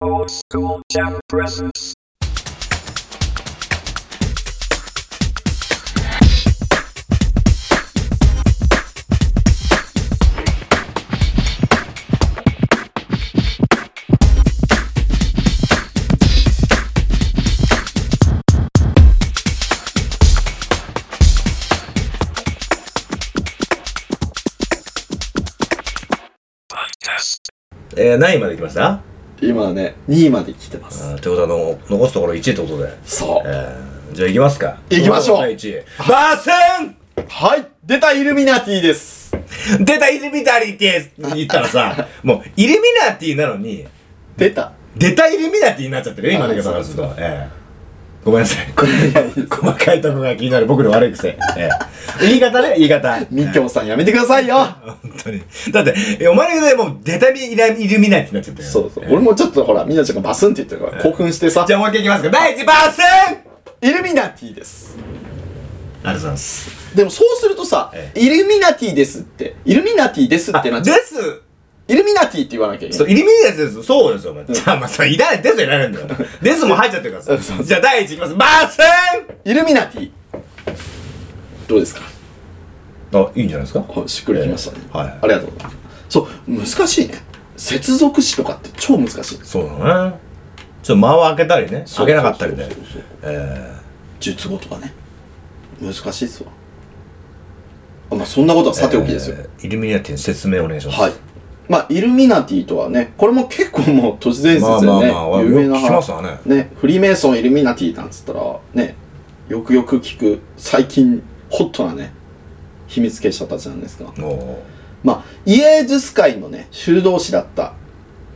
Old School Jam Presents. えー、何位まで来ました今はね、2位まで来てます。ってことはの残すところ1位ってことで。そう。えー、じゃあ行きますか。行きましょう第1位。バーセはい、出たイルミナティです。ン出たイルミナティって言ったらさ、もうイルミナティなのに、出た。出たイルミナティになっちゃってるよ、今の言い方からすると。ええごめんなさい。細かいとこが気になる僕の悪い癖。ええ言い方ね、言い方。みきょうさんやめてくださいよ。本当に。だって、えお前がね、もう出たイルミナティになっちゃってるそうそう。ええ俺もちょっとほら、みなちゃんがバスンって言ってるから興奮してさじ。ゃあもう一回いきますか。第1位、バーセンイルミナティです。ありがとうございます。でもそうするとさえ、イルミナティですって、イルミナティですってなっちゃう。ですイルミナティって言わなきゃいけそう、ない。イルミナティです。そうですよ、お前。じゃあ、まあ、それいらない。デスいらないんだよ。デスも入っちゃってるからさ。そうそうじゃあ、第一いきます。バーセイルミナティ。どうですか？ンあ、いいんじゃないですか？はいしっくりきましたね。はいありがとうございます。そう、難しいね。接続詞とかって超難しい。そうだね。ちょっと間を開けたりね。開けなかったりでそう。そうそうえ術語とかね。難しいっすわ。あまあそんなことはさておきですよ。えーイルミナティの説明お願いします。はい。まあ、イルミナティとはね、これも結構もう都市伝説でね、まあまあまあ有名なよく聞きますわね。ね、フリーメイソン、イルミナティなんつったら、ね、よくよく聞く、最近、ホットなね、秘密結社たちなんですが、まあ、イエーズス会のね、修道士だった、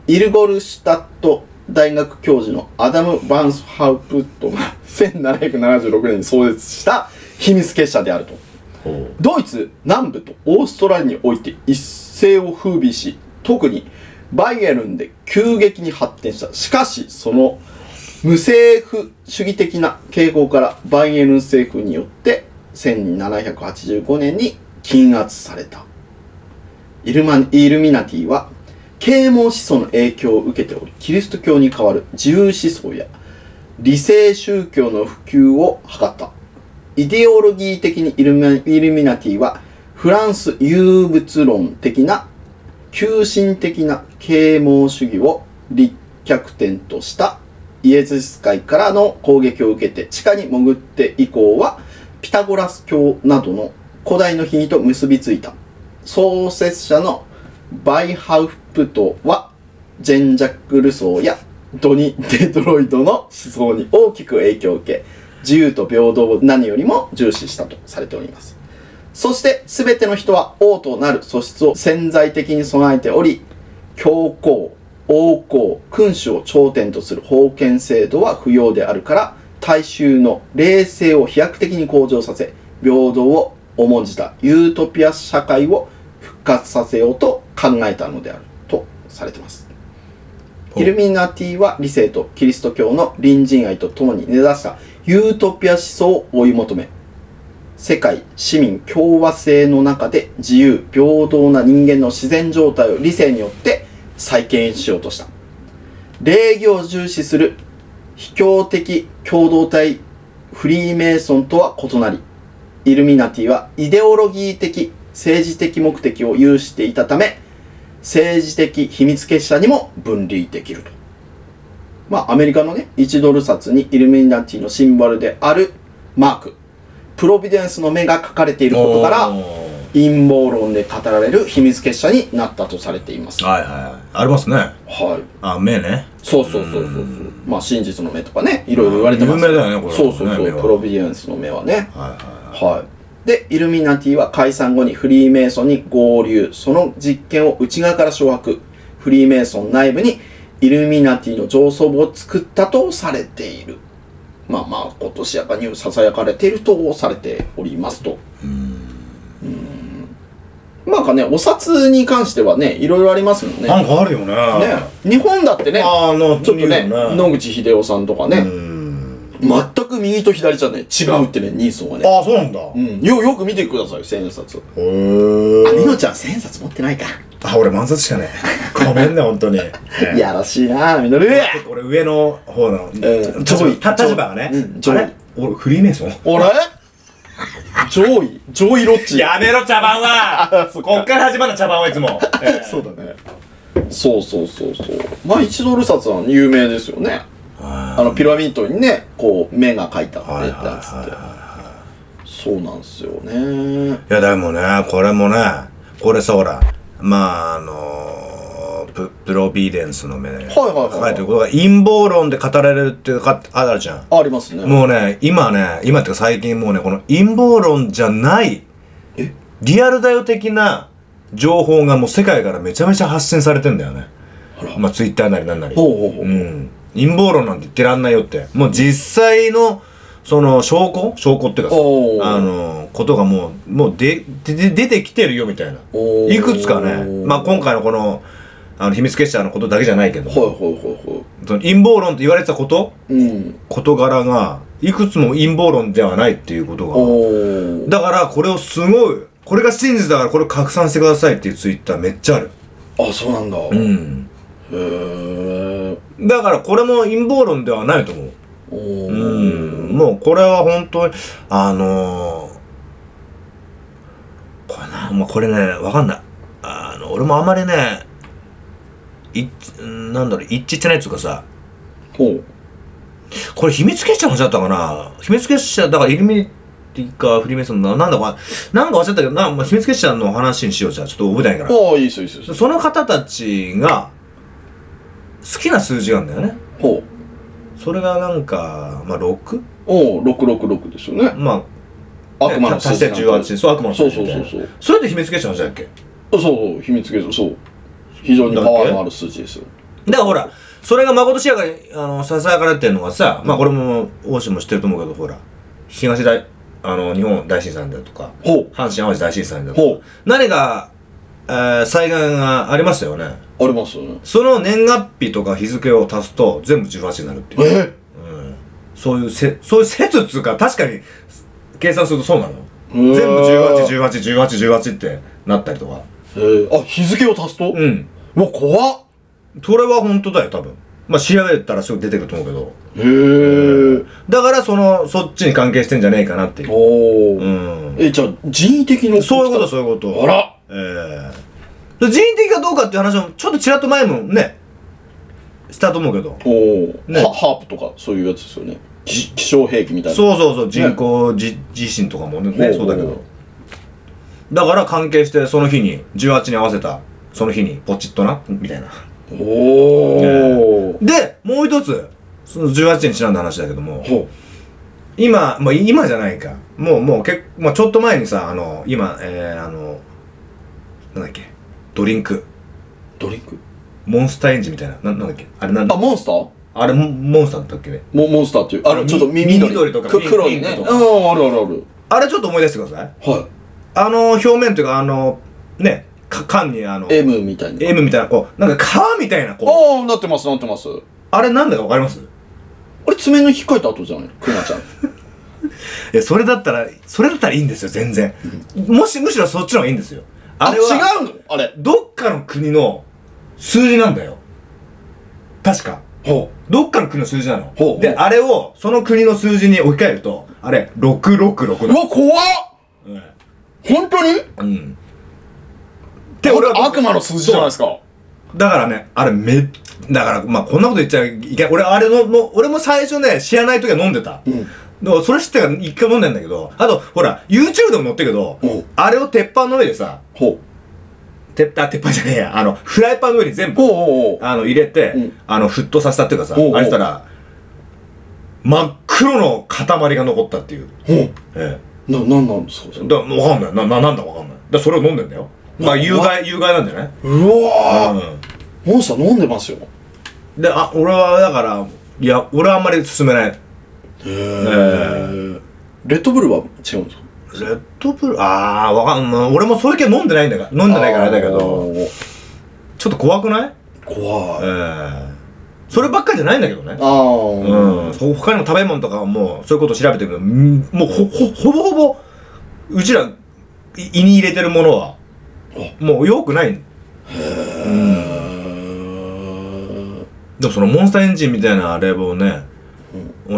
イルゴルシュタット大学教授のアダム・バンスハウプットが 1776年に創設した秘密結社であると。ドイツ南部とオーストラリアにおいて一世を風靡し、特にバイエルンで急激に発展した。しかし、その無政府主義的な傾向からバイエルン政府によって1785年に禁圧された。イルマイルミナティは啓蒙思想の影響を受けており、キリスト教に代わる自由思想や理性宗教の普及を図った。イデオロギー的にイルミイルミナティはフランス有物論的な急進的な啓蒙主義を立脚点としたイエズス会からの攻撃を受けて地下に潜って以降はピタゴラス教などの古代の日と結びついた創設者のバイハウプトはジェン・ジャック・ルソーやドニ・デトロイドの思想に大きく。影響を受け自由と平等を何よりも重視したとされております。そして全ての人は王となる素質を潜在的に備えており教皇王公君主を頂点とする封建制度は不要であるから大衆の霊性を飛躍的に向上させ平等を重んじたユートピア社会を復活させようと考えたのであるとされてます。イルミナティは理性とキリスト教の隣人愛とともに根ざしたユートピア思想を追い求め世界市民共和制の中で自由平等な人間の自然状態を理性によって再建しようとした。礼儀を重視する非教的共同体フリーメイソンとは異なりイルミナティはイデオロギー的政治的目的を有していたため政治的秘密結社にも分離できると。まあアメリカのね1ドル札にイルミナティのシンボルであるマーク。プロビデンスの目が書かれていることから陰謀論で語られる秘密結社になったとされています。ははいはいはい。ありますね。い。あ、目ね。そうそうそうそうそう。まあ真実の目とかね、いろいろ言われてます。有名だよねこれそうそうそう。プロビデンスの目はね。はいはいはい。はい。で、イルミナティは解散後にフリーメイソンに合流。その実験を内側から掌握。フリーメイソン内部にイルミナティの上層部を作ったとされている。まあまあ、今年やかに囁かれているとされておりますと。うん。まあかね、お札に関してはね、いろいろありますもんね。なんかあるよね。ね、日本だってね、あの、ちょっとね、いいよ野口英世さんとかね、うん。全く右と左じゃね、違うってね、ニーソンはね。あ、そうなんだ。うん、よ、よく見てくださいよ、千円札。へーあ、みのちゃん千円札持ってないか。あ俺満札しかねえ。ごめんね本当に、ええいやらしいなみのる俺上の方の、ん立上位。場た立場がね、あれ？俺フリーメイソン？あれ？上位。上位ロッチ。やめろ茶番は。こっから始まるの茶番はいつも、え えそうだね。そうそうそうそう。まあ1ドル札は有名ですよね。ああのピラミッドにねこう目が描いてあってやつって。そうなんですよね。いやでもねこれもねこれさほらまああのププロビデンスの目。ではいはいはい。書かれてることが陰謀論で語られるっていうかあるじゃん。ありますね。もうね今ね今っていうか最近もうねこの陰謀論じゃないえ？リアルだよ的な情報がもう世界からめちゃめちゃ発信されてんだよね。まあツイッターなりなんなり。ほうほうほう。うん。陰謀論なんて言ってらんないよって。もう実際のその証拠？証拠っていうかあのことがもうもうででで出てきてるよみたいな。いくつかねまあ今回のこのあの秘密結社のことだけじゃないけど、はいはいはいはその陰謀論って言われてたこと？いうん。事柄がいくつも陰謀論ではないっていうことが。だからこれをすごいこれが真実だからこれを拡散してくださいっていうツイッターめっちゃある。あそうなんだ。へうん。えだからこれも陰謀論ではないと思う。おうん。もうこれは本当にあのー、これな、まあ、これねわかんない。あの俺もあんまりねいなんだろう一致してないっていうかさ。ほう。これ秘密結社の話だったかな。秘密結社だからイルミティかフリーメイソンのなんだかなんか忘れたけどな、まあ、秘密結社の話にしようじゃあ。ちょっと覚えてないから。ああいいですよいいです。よその方たちが好きな数字があるんだよねそれがなんかまあ 6? おお666ですよね。まあ悪魔の足して18そう悪魔のそう数字みたいなそうそうそう。それって秘密結社の話だっけ？そうそう秘密結社そう。非常にパワーのある数字ですよ。だからほらそれがまことしやかにあのささやかれてるのがさまあこれも欧州も知ってると思うけどほら東大あの日本大震災だとかほう。阪神・淡路大震災だとかほう。何か、えー災害がありましたよね。あります。よねその年月日とか日付を足すと全部18になるっていう、え？うん、そういうせそういう説っつうか確かに計算するとそうなの。全部全部18181818ってなったりとか。えー、あ日付を足すと、うん。うわ怖っ。それは本当だよ多分。まあ調べたらすぐ出てくると思うけど。へえだからそのそっちに関係してんじゃねえかなっていう。おお、うん。えじゃあ人為的なそういうことそういうこと。あらええ。人為的かどうかっていう話もちょっとちらっと前もねしたと思うけど。おお、ね。はハープとかそういうやつですよね。気気象兵器みたいな。そうそうそう。人工じ地震とかもねほうほうそうだけど。だから関係してその日に18に合わせたその日にポチッとなみたいな。おお、でもう一つその18にちなんだ話だけどもほ今まあ今じゃないか。もうもうけ、まあ、ちょっと前にさあの今えー、あのなんだっけ？ドリンク。うドリンク？モンスターエンジンみたいな。ななんだっけ？あれなんだ？あモンスター？あれモモンスターだったっけ？ねモモンスターっていう？あのみちょっと耳緑。とか黒いね。うんピンクとか。あるあるある。あれちょっと思い出してください。はあの表面というかあのねか缶にあのい M みたいな。M みたいなこうなんか皮みたいなこう。ああなってますなってます。あれなんだかわかります？あれ爪の引っかいた後じゃない？クマちゃん。えそれだったらそれだったらいいんですよ全然。もしむしろそっちの方がいいんですよあれは違うの？あれ。どっかの国の数字なんだよ。確か。ほどっかの国の数字なの。ほうであれをその国の数字に置き換えるとあれ666だ。ううわ怖っ！うん。本当に？うん。で俺は悪魔の数字じゃないですか。だからね、あれめ、だから、まあ、こんなこと言っちゃいけない。俺、あれの、の俺も最初ね、知らない時は飲んでた。うんだから、それ知ってから一回飲んでんだけど、あと、ほら、YouTube でも載ってるけどうん、あれを鉄板の上でさ、ほ鉄あ、鉄板じゃねえや、あの、フライパンの上に全う部、あの、入れて、うんあの、沸騰させたっていうかさ、あれしたら、真っ黒の塊が残ったっていう。ほえうななんなんですかだわかんない。な、な、なんだかわかんない。だそれを飲んでんだよ。まあ、有害、有害なんじゃない？うわーうん。モンスター飲んでますよで、あ、俺は、だから、いや、俺はあんまり勧めない。へえレッドブルは違うんですか？レッドブル、あー、わかんない。俺もそういう系飲んでないんだから、飲んでないからあれだけど、ーちょっと怖くない？怖えい。えそればっかりじゃないんだけどね。ああうん。ほ他にも食べ物とかはもう、そういうこと調べてるけど、んもうほ、ほ、ほぼほぼ、うちら、い胃に入れてるものは、もう良くない。でもそのモンスターエンジンみたいな冷房ね、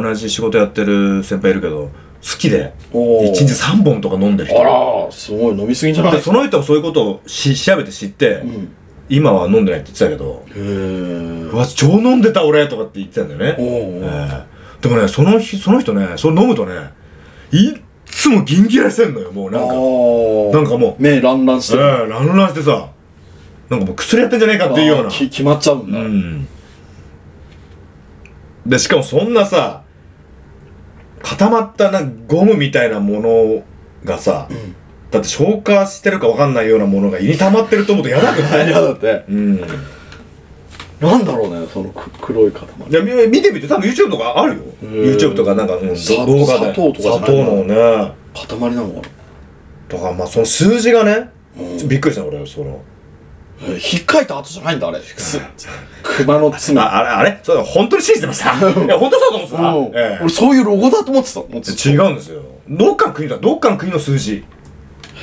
同じ仕事やってる先輩いるけど好きでおー。1日3本とか飲んでる人。あらすごい飲みすぎじゃない？でその人もそういうことをし調べて知って、うん。今は飲んでないって言ってたけどへー。うわ超飲んでた俺とかって言ってたんだよね、おえー。えでもねその日その人ねそれ飲むとねいっつもギンギラしてんのよもうなんか。なんかもう。目ランランしてる。ええランランしてさなんかもう薬やってんじゃねえかっていうような。決まっちゃうんだ。うん。でしかもそんなさ固まったなゴムみたいなものがさ、だって消化してるかわかんないようなものが胃に溜まってると思うと嫌だくない嫌だって。うん。なんだろうねそのく黒い塊。いやみ見てみて多分 YouTube とかあるよ。YouTube とかなんか、うん、さ動画で。砂糖とか砂糖のね。塊なのかとかまあその数字がね、うん。びっくりした俺そのなえー引っかいた後じゃないんだあれ。つ 熊の爪ああれあれ？それ本当に信じてました。いや本当そうだと思ってた、俺そういうロゴだと思ってた違うんですよ。どっかの国だどっかの国の数字。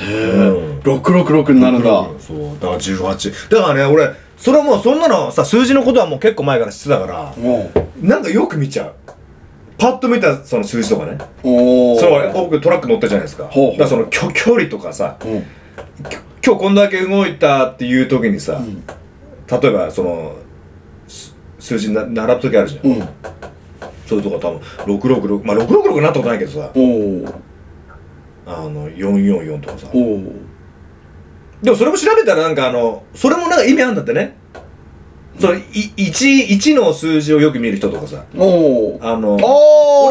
うん。666になるんだ。そう。だから18だからね俺それはもうそんなのさ数字のことはもう結構前から知ってたからもなんかよく見ちゃう。パッと見たその数字とかね。うおー。それは僕トラック乗ったじゃないですか。だからその距距離とかさうん今日こんだけ動いたっていう時にさ、例えばそのす数字な並ぶ時あるじゃん、うん。そういうとこ多分666まあ666なったことないけどさ。あの444とかさ。でもそれも調べたらなんかあのそれもなんか意味あるんだってね。そのい 1, 1の数字をよく見る人とかさ。あの俺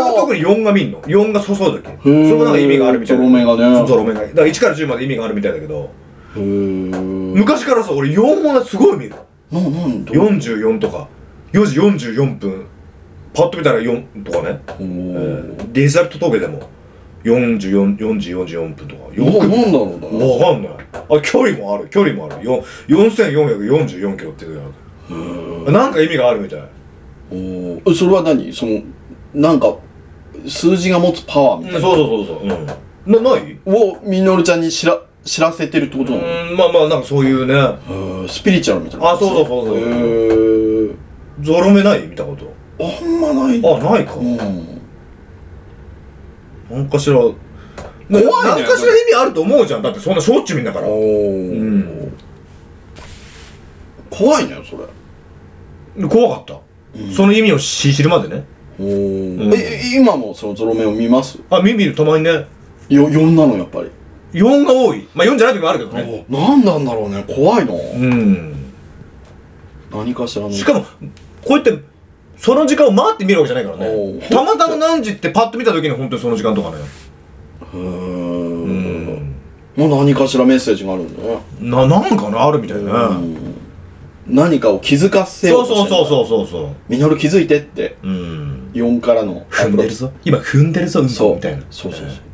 は特に4が見んの。4がそうそうだっけ。それもなんか意味があるみたいな。ゾロ目がね。そうゾロ目が。だから1から10まで意味があるみたいだけど昔からさ俺4もすごい見る。ななんだ44とか。4時44分。パッと見たら4とかね、おえーーデジタルトゲでも。44 4時44分とか。よくななんだろうな。わかんない。あ距離もある。距離もある。よ4444キロっていうのなんか意味があるみたい。おー。それは何？そのなんか数字が持つパワーみたいな？そうそうそうそう。うん。なない？をみのるちゃんに知ら知らせてるってことなの？うんまあまあなんかそういうね。へースピリチュアルみたいなあそうそうそうそう。へー。ゾロ目ない？見たこと？あんまないあないか。うん。なんかしら怖いね。なんかしら意味あると思うじゃん。だってそんなしょっちゅう見んだから。おー。うん。怖いねそれ。怖かった、その意味を知知るまでね。おー。うん。え今もそのゾロ目を見ます？あ見見る。たまにね。よ4なのやっぱり4が多い。まあ4じゃない時もあるけどね。おなんだろうね。怖いな。うん。何かしらの。しかもこうやってその時間を待って見るわけじゃないからおう。ねたまたま何時ってパッと見た時に本当にその時間とかね。へー。うんもう何かしらメッセージがあるんだね。ななんかなあるみたいね。うん。何かを気づかせよそううそうそううそうそうそう。みのる気づいてって。うん。4からの踏んでるぞ。今踏んでるぞうんそうこみたいな。そうそうそう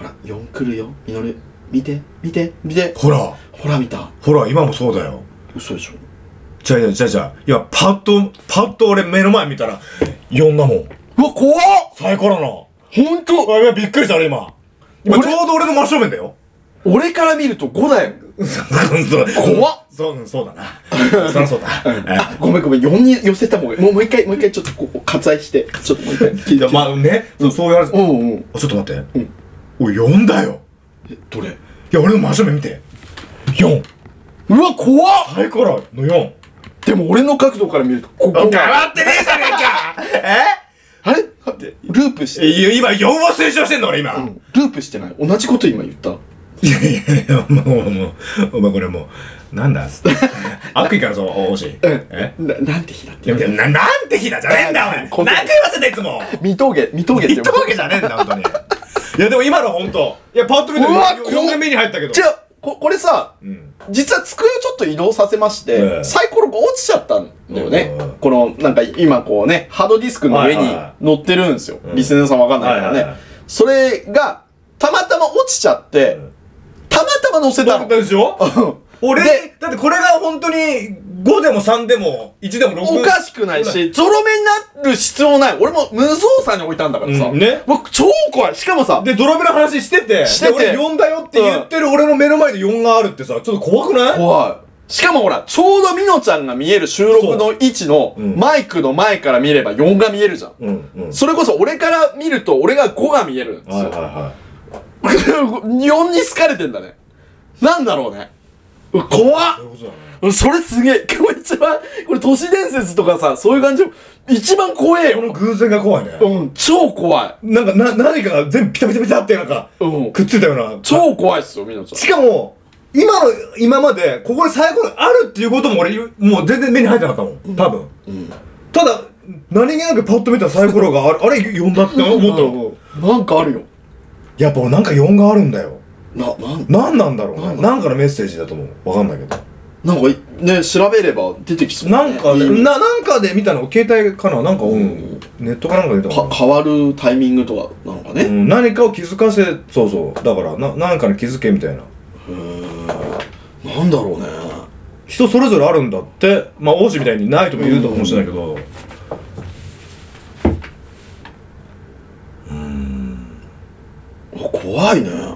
ほら4来るよ。みのる。見て見て見て。ほら。ほら見た。ほら今もそうだよ。嘘でしょ。じゃあじゃあじゃあ。今パッとパッと俺目の前見たら4だもん。うわ怖っ。サイコロのほんとびっくりした俺今。今俺？ちょうど俺の真正面だよ。俺から見ると5だよ。そう怖っそう。うんそうだな。そりゃそうだ。あごめんごめん。4に寄せたもん。もうもう一回もう一回ちょっとこう割愛して。ちょっともう一回聞いて。いやまあね。そうそういう話うんうん。あちょっと待って。うんおい4だよ。えどれ？いや俺の真正面見て。4うわ怖っ！サイコロの4でも俺の角度から見るとここ変がわってねえじゃねえか！え？あれ？待ってループして。いや今4を推奨してんの俺今、うん。ループしてない。同じこと今言った？いやいやいやもうもうお前これもうなんだ？悪意からそう惜しい。うん。え？ななんて日だって。ななんて日だじゃねえんだお前。何回言わせたいつも。見峠見峠って言ったわけじゃねえんだ本当にいやでも今の本当。いやパッと見てうわ4年目に入ったけど。じゃあここれさうん。実は机をちょっと移動させまして、ええサイコロが落ちちゃったんだよね、うんこのなんか今こうねハードディスクの上にはいはい。はい乗ってるんですよ、うん。リスナーさんわかんないからね、はいはいはい。それがたまたま落ちちゃって、うん。たまたま乗せたの。でしょ 俺？でだってこれが本当に5でも3でも1でも6おかしくないし、ゾロ目になる必要ない。俺も無造作に置いたんだからさ。うんね僕超怖い。しかもさ、でゾロ目の話しててしててで俺4だよって言ってる俺の目の前で4があるってさちょっと怖くない？怖い。しかもほら、ちょうどみのちゃんが見える収録の位置のうんマイクの前から見れば4が見えるじゃん。うんうんそれこそ俺から見ると俺が5が見えるんですはいよ。はいは4 に好かれてんだね。なんだろうね。怖いそうっいうことだね。うんそれすげえ。これ一番、これ都市伝説とかさ、そういう感じ、一番怖えよ。この偶然が怖いね。うん、超怖い。なんかな何かが全部ピタピタピタってなんかうん。くっついたような。超怖いっすよ、みのちゃん。しかも今の今までここでサイコロあるっていうことも俺もう全然目に入ってなかったもん。多分、ただ何気なくパッと見たサイコロがあれあれ4だって思ったの、なんかあるよ。やっぱ俺なんか4があるんだよな、なん、何なんだろうなんだねなんかのメッセージだと思う。わかんないけど。なんかい、ね、調べれば出てきそう、ね。なんかでいいななんかで見たの携帯かななんか、うん、ネットかなんかで見たのか変わるタイミングとかなのかね。うん、何かを気づかせそうそう。だからな何かに気づけみたいな。なんだろうね。人それぞれあるんだって。まあ王子みたいにないとも言うかもしれないけど。あ怖いね。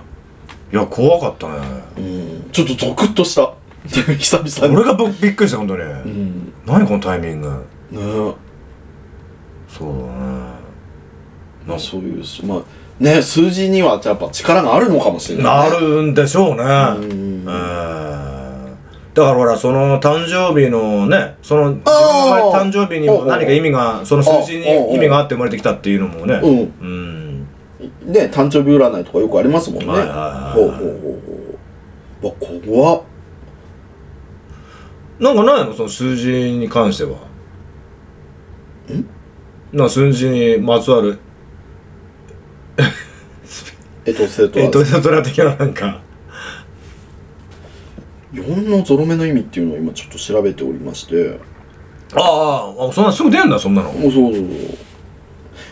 いや怖かったね。うん。ちょっとゾクッとした。久々に。俺がぶびっくりした本当に、うん。何このタイミング。ね。そうだね。まあそういう、まあ、ね、数字にはやっぱ力があるのかもしれない、ね。なるんでしょうね。うん。うんだからほらその誕生日のねその自分の誕生日にも何か意味がその数字に意味があって生まれてきたっていうのもね。うん。うんね、誕生日占いとかよくありますもんね。はいはいはいほうほうほうほう。わ、怖っ。なんかないの？その数字に関してはん？な数字にまつわる えっと、生徒えっとは、トラ的ななんか4のゾロ目の意味っていうのを今ちょっと調べておりまして。あああそんなすぐ出んだそんなのおそうそう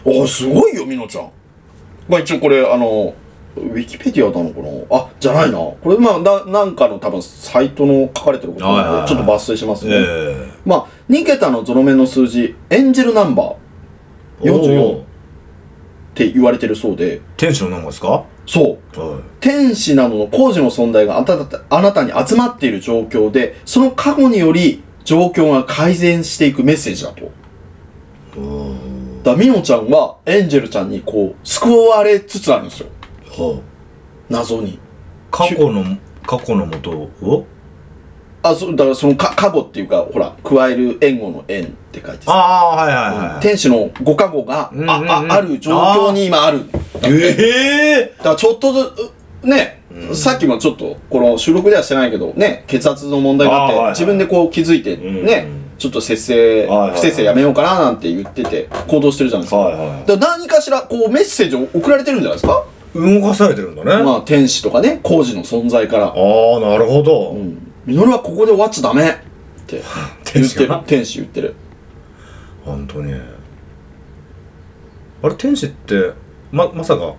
そう。あ、すごいよ、みのちゃん。まあ一応これ、あの、ウィキペディアなのかな？あ、じゃないな。これ、まあ、ななんかの多分、サイトの書かれてることなはいはいはい。ので、ちょっと抜粋しますね。えまあ、2桁のゾロ目の数字、エンジェルナンバー。っえ44て言われてるそうで、天使の名前ですか？そう。はい。天使などの工事の存在があなたあなたに集まっている状況で、その過去により状況が改善していくメッセージだと。だから、みのちゃんはエンジェルちゃんにこう、救われつつあるんですよ。は謎に。あ、過去の過去のもとを？あ、そう、だからそのか、過去っていうか、ほら、加える援護の援って書いてさ。ああはいはいはい、天使のご加護が、うんうんうん。あ、あ、ある状況に今ある。ええだからちょっとずつ、ね、さっきもちょっと、この収録ではしてないけど、ね、血圧の問題があって、あーはいはい自分でこう気づいて、うん。ね、ちょっと節制、はいはいはい。不節制やめようかななんて言ってて、行動してるじゃないですか。はいはいだから何かしら、こう、メッセージを送られてるんじゃないですか？動かされてるんだね、まあ、天使とかね、工事の存在から。ああなるほど、うん。ミノルはここで終わっちゃダメ。って。言ってる。天使言ってる。本当に。あれ天使ってままさかお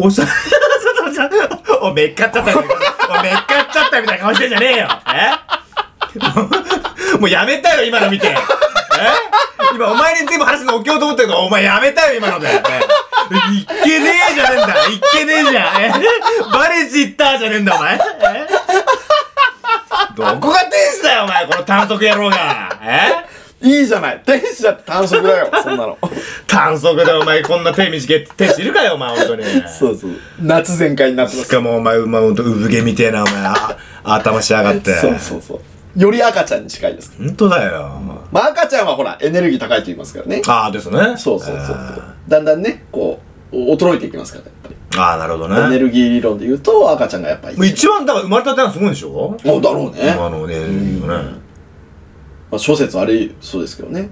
おおしゃ おめっかっちゃったみたいな。おめっかっちゃったみたいな顔してんじゃねえよ。え？もうやめたよ今の見て。え？今お前に全部話の置きようと思ったけどお前やめたよ今ので、ね、いっけねえじゃねえんだ。いっけねえじゃん。え？バレちったじゃねえんだお前。え？どこが天使だよお前この短足野郎が。え？いいじゃない。天使だって短足だよ、そんなの。短足でお前。こんな手短い天使いるかよお前本当に。そうそう。夏全開になってます。しかもお前うまほんと産毛みてえなお前。あ頭しやがって。そうそうそう。より赤ちゃんに近いです。本当だよ、まあ赤ちゃんはほら、エネルギー高いと言いますからね。ああですねそうそうそうあだんだんね、こう、衰えていきますから、やっぱり。ーあーなるほどねエネルギー理論で言うと、赤ちゃんがやっぱり。一番だから生まれたてはすごいんでしょ？おだろうね。あのねねまあ、諸説ありそうですけどね。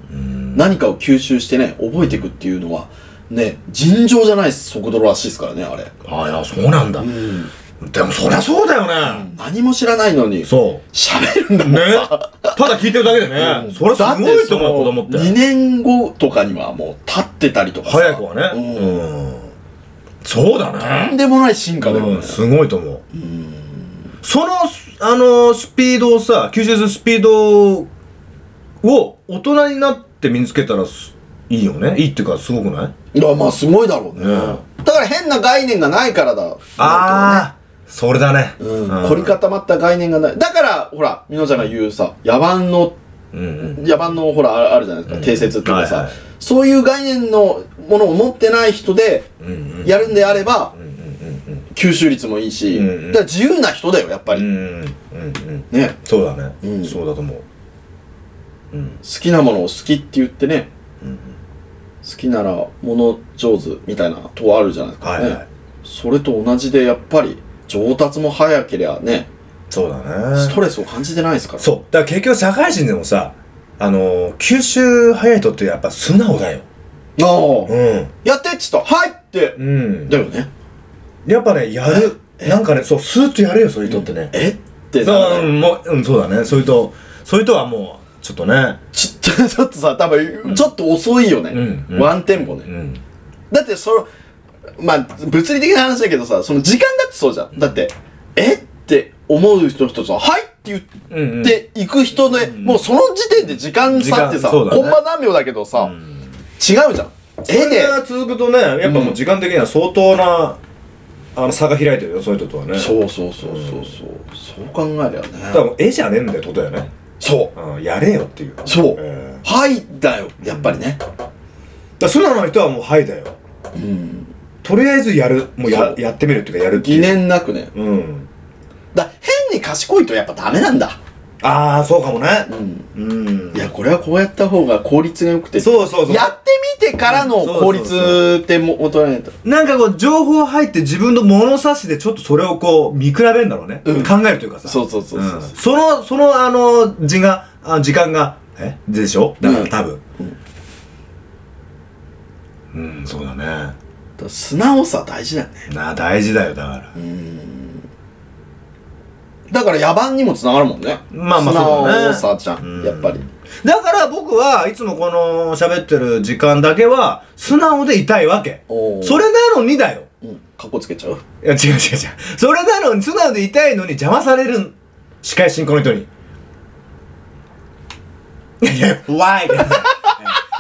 何かを吸収してね、覚えていくっていうのは、ね、尋常じゃない速度らしいですからね、あれ。ああいやそうなんだ、うん。でもそりゃそうだよね、何も知らないのに、そ喋るんだうねもんさ。ただ聞いてるだけでね、それはすごいと思う子供って。2年後とかにはもう立ってたりとかさ。早くはね。うん。うん。そうだとね。んでもない進化だよね。うん、。すごいと思う。その、あの、スピードをさ、吸収するスピードを大人になって身につけたらすいいよね。いいっていうか、すごくない？いや、まあすごいだろうね。ねだから変な概念がないからだ。ああ、それだね。うん。凝り固まった概念がない。だから、ほら、みのちゃんが言うさ、野蛮の、うんうん。野蛮のほら、ああるじゃないですか、うん定説っていうかさ、はいはいそういう概念のものを持ってない人で、うんうん。やるんであればう、んうん吸収率もいいし、うんうんだから自由な人だよ、やっぱり。うんうん。うんうんうん。ね。そうだね。うんそうだと思う。うん。好きなものを好きって言ってね、うん好きなら物上手みたいなとこあるじゃないですか、ねはいはい。それと同じでやっぱり上達も早ければねそうだね。ストレスを感じてないですからそう。だから結局社会人でもさ、あのー、吸収早い人ってやっぱ素直だよ。ああ、うん。やってっつったらはいってうん。だよねやっぱね、やる。なんかね、そう、スーッとやるよ、そういう人ってね。え？ってそう、うんもう、うん、そうだね。そういう人、そういう人はもう、ちょっとね。ちちょちょっとさ多分ちょっと遅いよね、うんうんワンテンポね、うん。だってそのまあ物理的な話だけどさその時間だってそうじゃんだってえ？って思う人とさはいって言ってうんうん。で行く人で、んもうその時点で時間差ってさ、ねコンマ何秒だけどさ、うん違うじゃん。絵で、それが続くとね、やっぱもう時間的には相当な、あの、差が開いてるよ、そういう人とはね。そうそうそうそうそう、そう考えりゃね。だから絵じゃねえんだよことだよね。そう。うん、やれよっていう。そうえーはいだよ、やっぱりね。だから素直な人はもう、はいだよ。うん。とりあえずやる。もうややってみるっていうか、やるっていう疑。念なくね。うん。だ変に賢いとやっぱダメなんだ。ああ、そうかもね。うん。うん。いや、これはこうやった方が効率が良くて。そうそうそう。やってみてからの効率っても求めないと。なんかこう、情報入って自分の物差しでちょっとそれをこう、見比べるんだろうね。うん考えるというかさ。そうそうそうそう。うんその、その、あの、時が、あ時間が、え？でしょ？だから多分。うん、そうだね。素直さ大事だよね。なあ、大事だよ、だから。だから野蛮にもつながるもんね。まあまあそうだね素直さじゃん、うんやっぱり。だから僕はいつもこの喋ってる時間だけは、素直でいたいわけ。それなのにだよ。うん。かっこつけちゃう？いや、違う違う違う。それなのに、素直でいたいのに邪魔されるん司会進行の人に。いやいや、わい。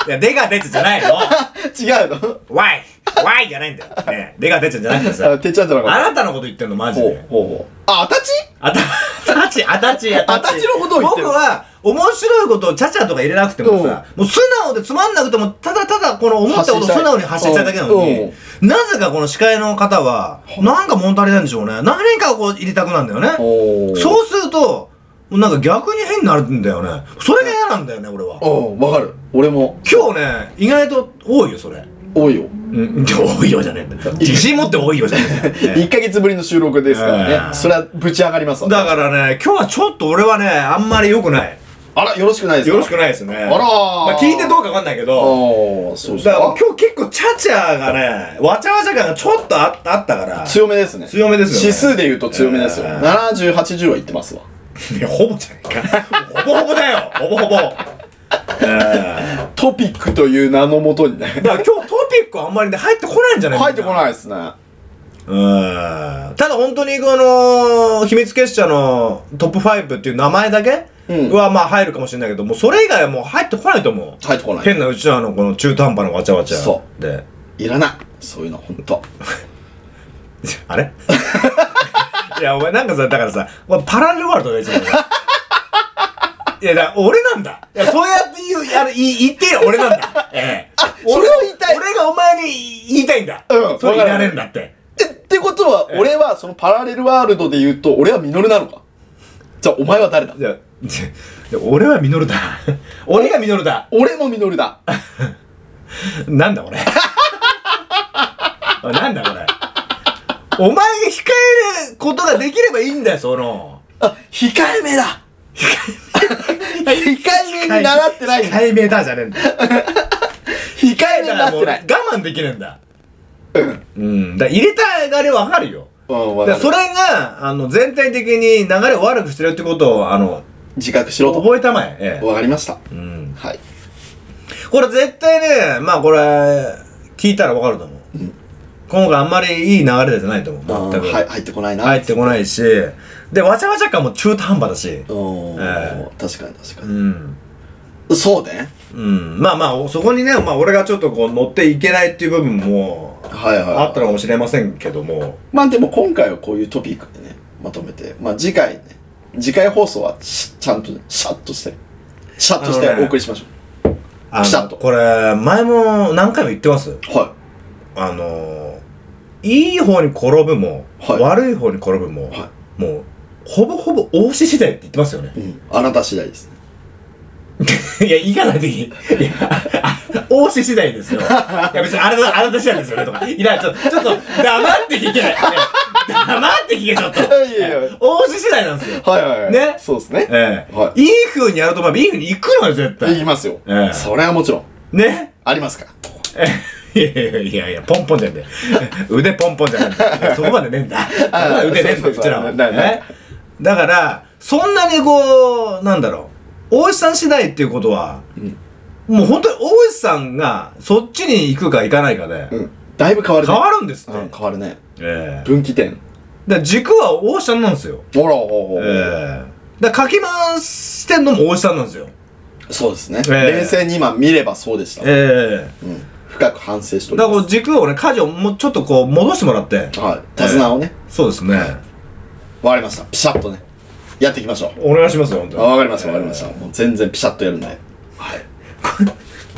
いや、でが出てじゃないの。違うの？わい。わいじゃないんだよ。ねでが出てじゃなくてさ。あ、てっちゃんじゃなかっあなたのこと言ってんの、マた。ジで。ほうほう。あ、あたちあた、あたち、あたち、あたち。あたちのことを言ってる僕は、面白いことをちゃちゃとか入れなくてもさ、もう素直でつまんなくても、ただただこの思ったことを素直に発信したいだけなのに、なぜかこの司会の方は、なんか物足りないんでしょうね。何かをこう入れたくなんだよね。そうすると、なんか逆に変になるんだよね。それが嫌なんだよね、俺は。おーわかる。俺も、今日ね、意外と多いよ、それ。多いよ。うん、多いよじゃねえんだよ。自信持って多いよじゃねえんだよ。1ヶ月ぶりの収録ですからえね。えそれはぶち上がりますわ。だからね、今日はちょっと俺はね、あんまり良くない。あら、よろしくないですか？よろしくないですね。あらーまあ聞いてどうかわかんないけど、おー、そうですだからか。今日結構チャチャがね、わちゃわちゃ感がちょっとああったから、強めですね。強めですよね指数で言うと強めですよ。ええ70、80は言ってますわ。いやほぼじゃねえか。ほぼほぼだよほぼほぼ。え えトピックという名のもとにね。だから今日トピックあんまりね、入ってこないんじゃない？入ってこい。ないですね。うん。ただ本当にこの、秘密結社のトップ5っていう名前だけうんはまあ入るかもしれないけど、もうそれ以外はもう入ってこないと思う。入ってこない。変なうちらのこの中途半端なわちゃわちゃ。。そうで。いらない。そういうの、ほんと。あれ？いや、お前なんかさ、だからさ、パラレルワールドだよ、いつもいや、だ俺なんだ。いや、そうやって言う、やる、言ってよ、俺なんだ。ええ。それを言いたい俺がお前に言いたいんだ。うんそれいらねえんだって。え、ってことは、俺はそのパラレルワールドで言うと、俺はミノルなのか？じゃあ、お前は誰だ？じゃ俺はミノルだ。俺がミノルだ。俺もミノルだ。なんだ俺。なんだこれ。お前が控えることができればいいんだよ、その。あ、控えめだ控えめに習ってない。控えめだじゃねえんだよ。控えめになってない。我慢できねえんだ。うん。だから入れたがりわかるよ。うん、わかるだからそれが、あの、全体的に流れを悪くしてるってことを、あの、自覚しろと。覚えたまえ。ええわかりました。うん。はい。これ絶対ね、まあこれ、聞いたらわかると思う。今回あんまりいい流れじゃないと思う。全く。はい、入ってこないな。入ってこないし、で、わちゃわちゃ感も中途半端だし。うん、え確かに確かうに。ん。そうね。うん。まあまあ、そこにね、まあ俺がちょっとこう乗っていけないっていう部分もはいはいはいあったのかもしれませんけどもまあでも今回はこういうトピックでね、まとめて、まあ次回ね、次回放送はしちゃんとね、シャッとして、シャッとしてあのねお送りしましょあピシャッとのこれ前も何回も言ってます？う。はあのいい方に転ぶも、はい悪い方に転ぶも、はもうほぼほぼ応し次第って言ってますよねい。うん。あなた次第ですね。いや、いかないとき、いや、あ応し次第ですよ。いや、別にあなた、あなた次第ですよね、とか。いや、ちょ、ちょっと、黙って聞け。いや黙って聞け、ちょっと。いやいや応し次第なんですよ。はいはいはい。ねそうですね。ええ。はいいい風にやると、まあ、いい風に行くのよ、絶い対。きますよ。ええそれはもちろん、ね。ありますから。いやいやいやいや、ポンポンじゃねえ。腕ポンポンじゃねえ。そこまでねえんだ。そこまで腕ねえんだうちらは。ないないねだから、そんなにこう、なんだろう、大石さん次第っていうことは、もう本当に大石さんがそっちに行くか行かないかで、うん。だいぶ変わるね。変わるんですって。うん、変わるね。ええ分岐点。だ軸は大石さんなんですよ。ほら、ほらええだかき回してんのも大石さんなんですよ。そうですね。ええ冷静に今見ればそうでした。ええうん。深く反省しておりだから。軸をね、舵をもうちょっとこう戻してもらって。はい。手綱をね、そうですね。わかりました。ピシャッとね、やっていきましょう。お願いしますよ、本当に。あわかりました、わかりました。もう全然ピシャッとやるんで。はい。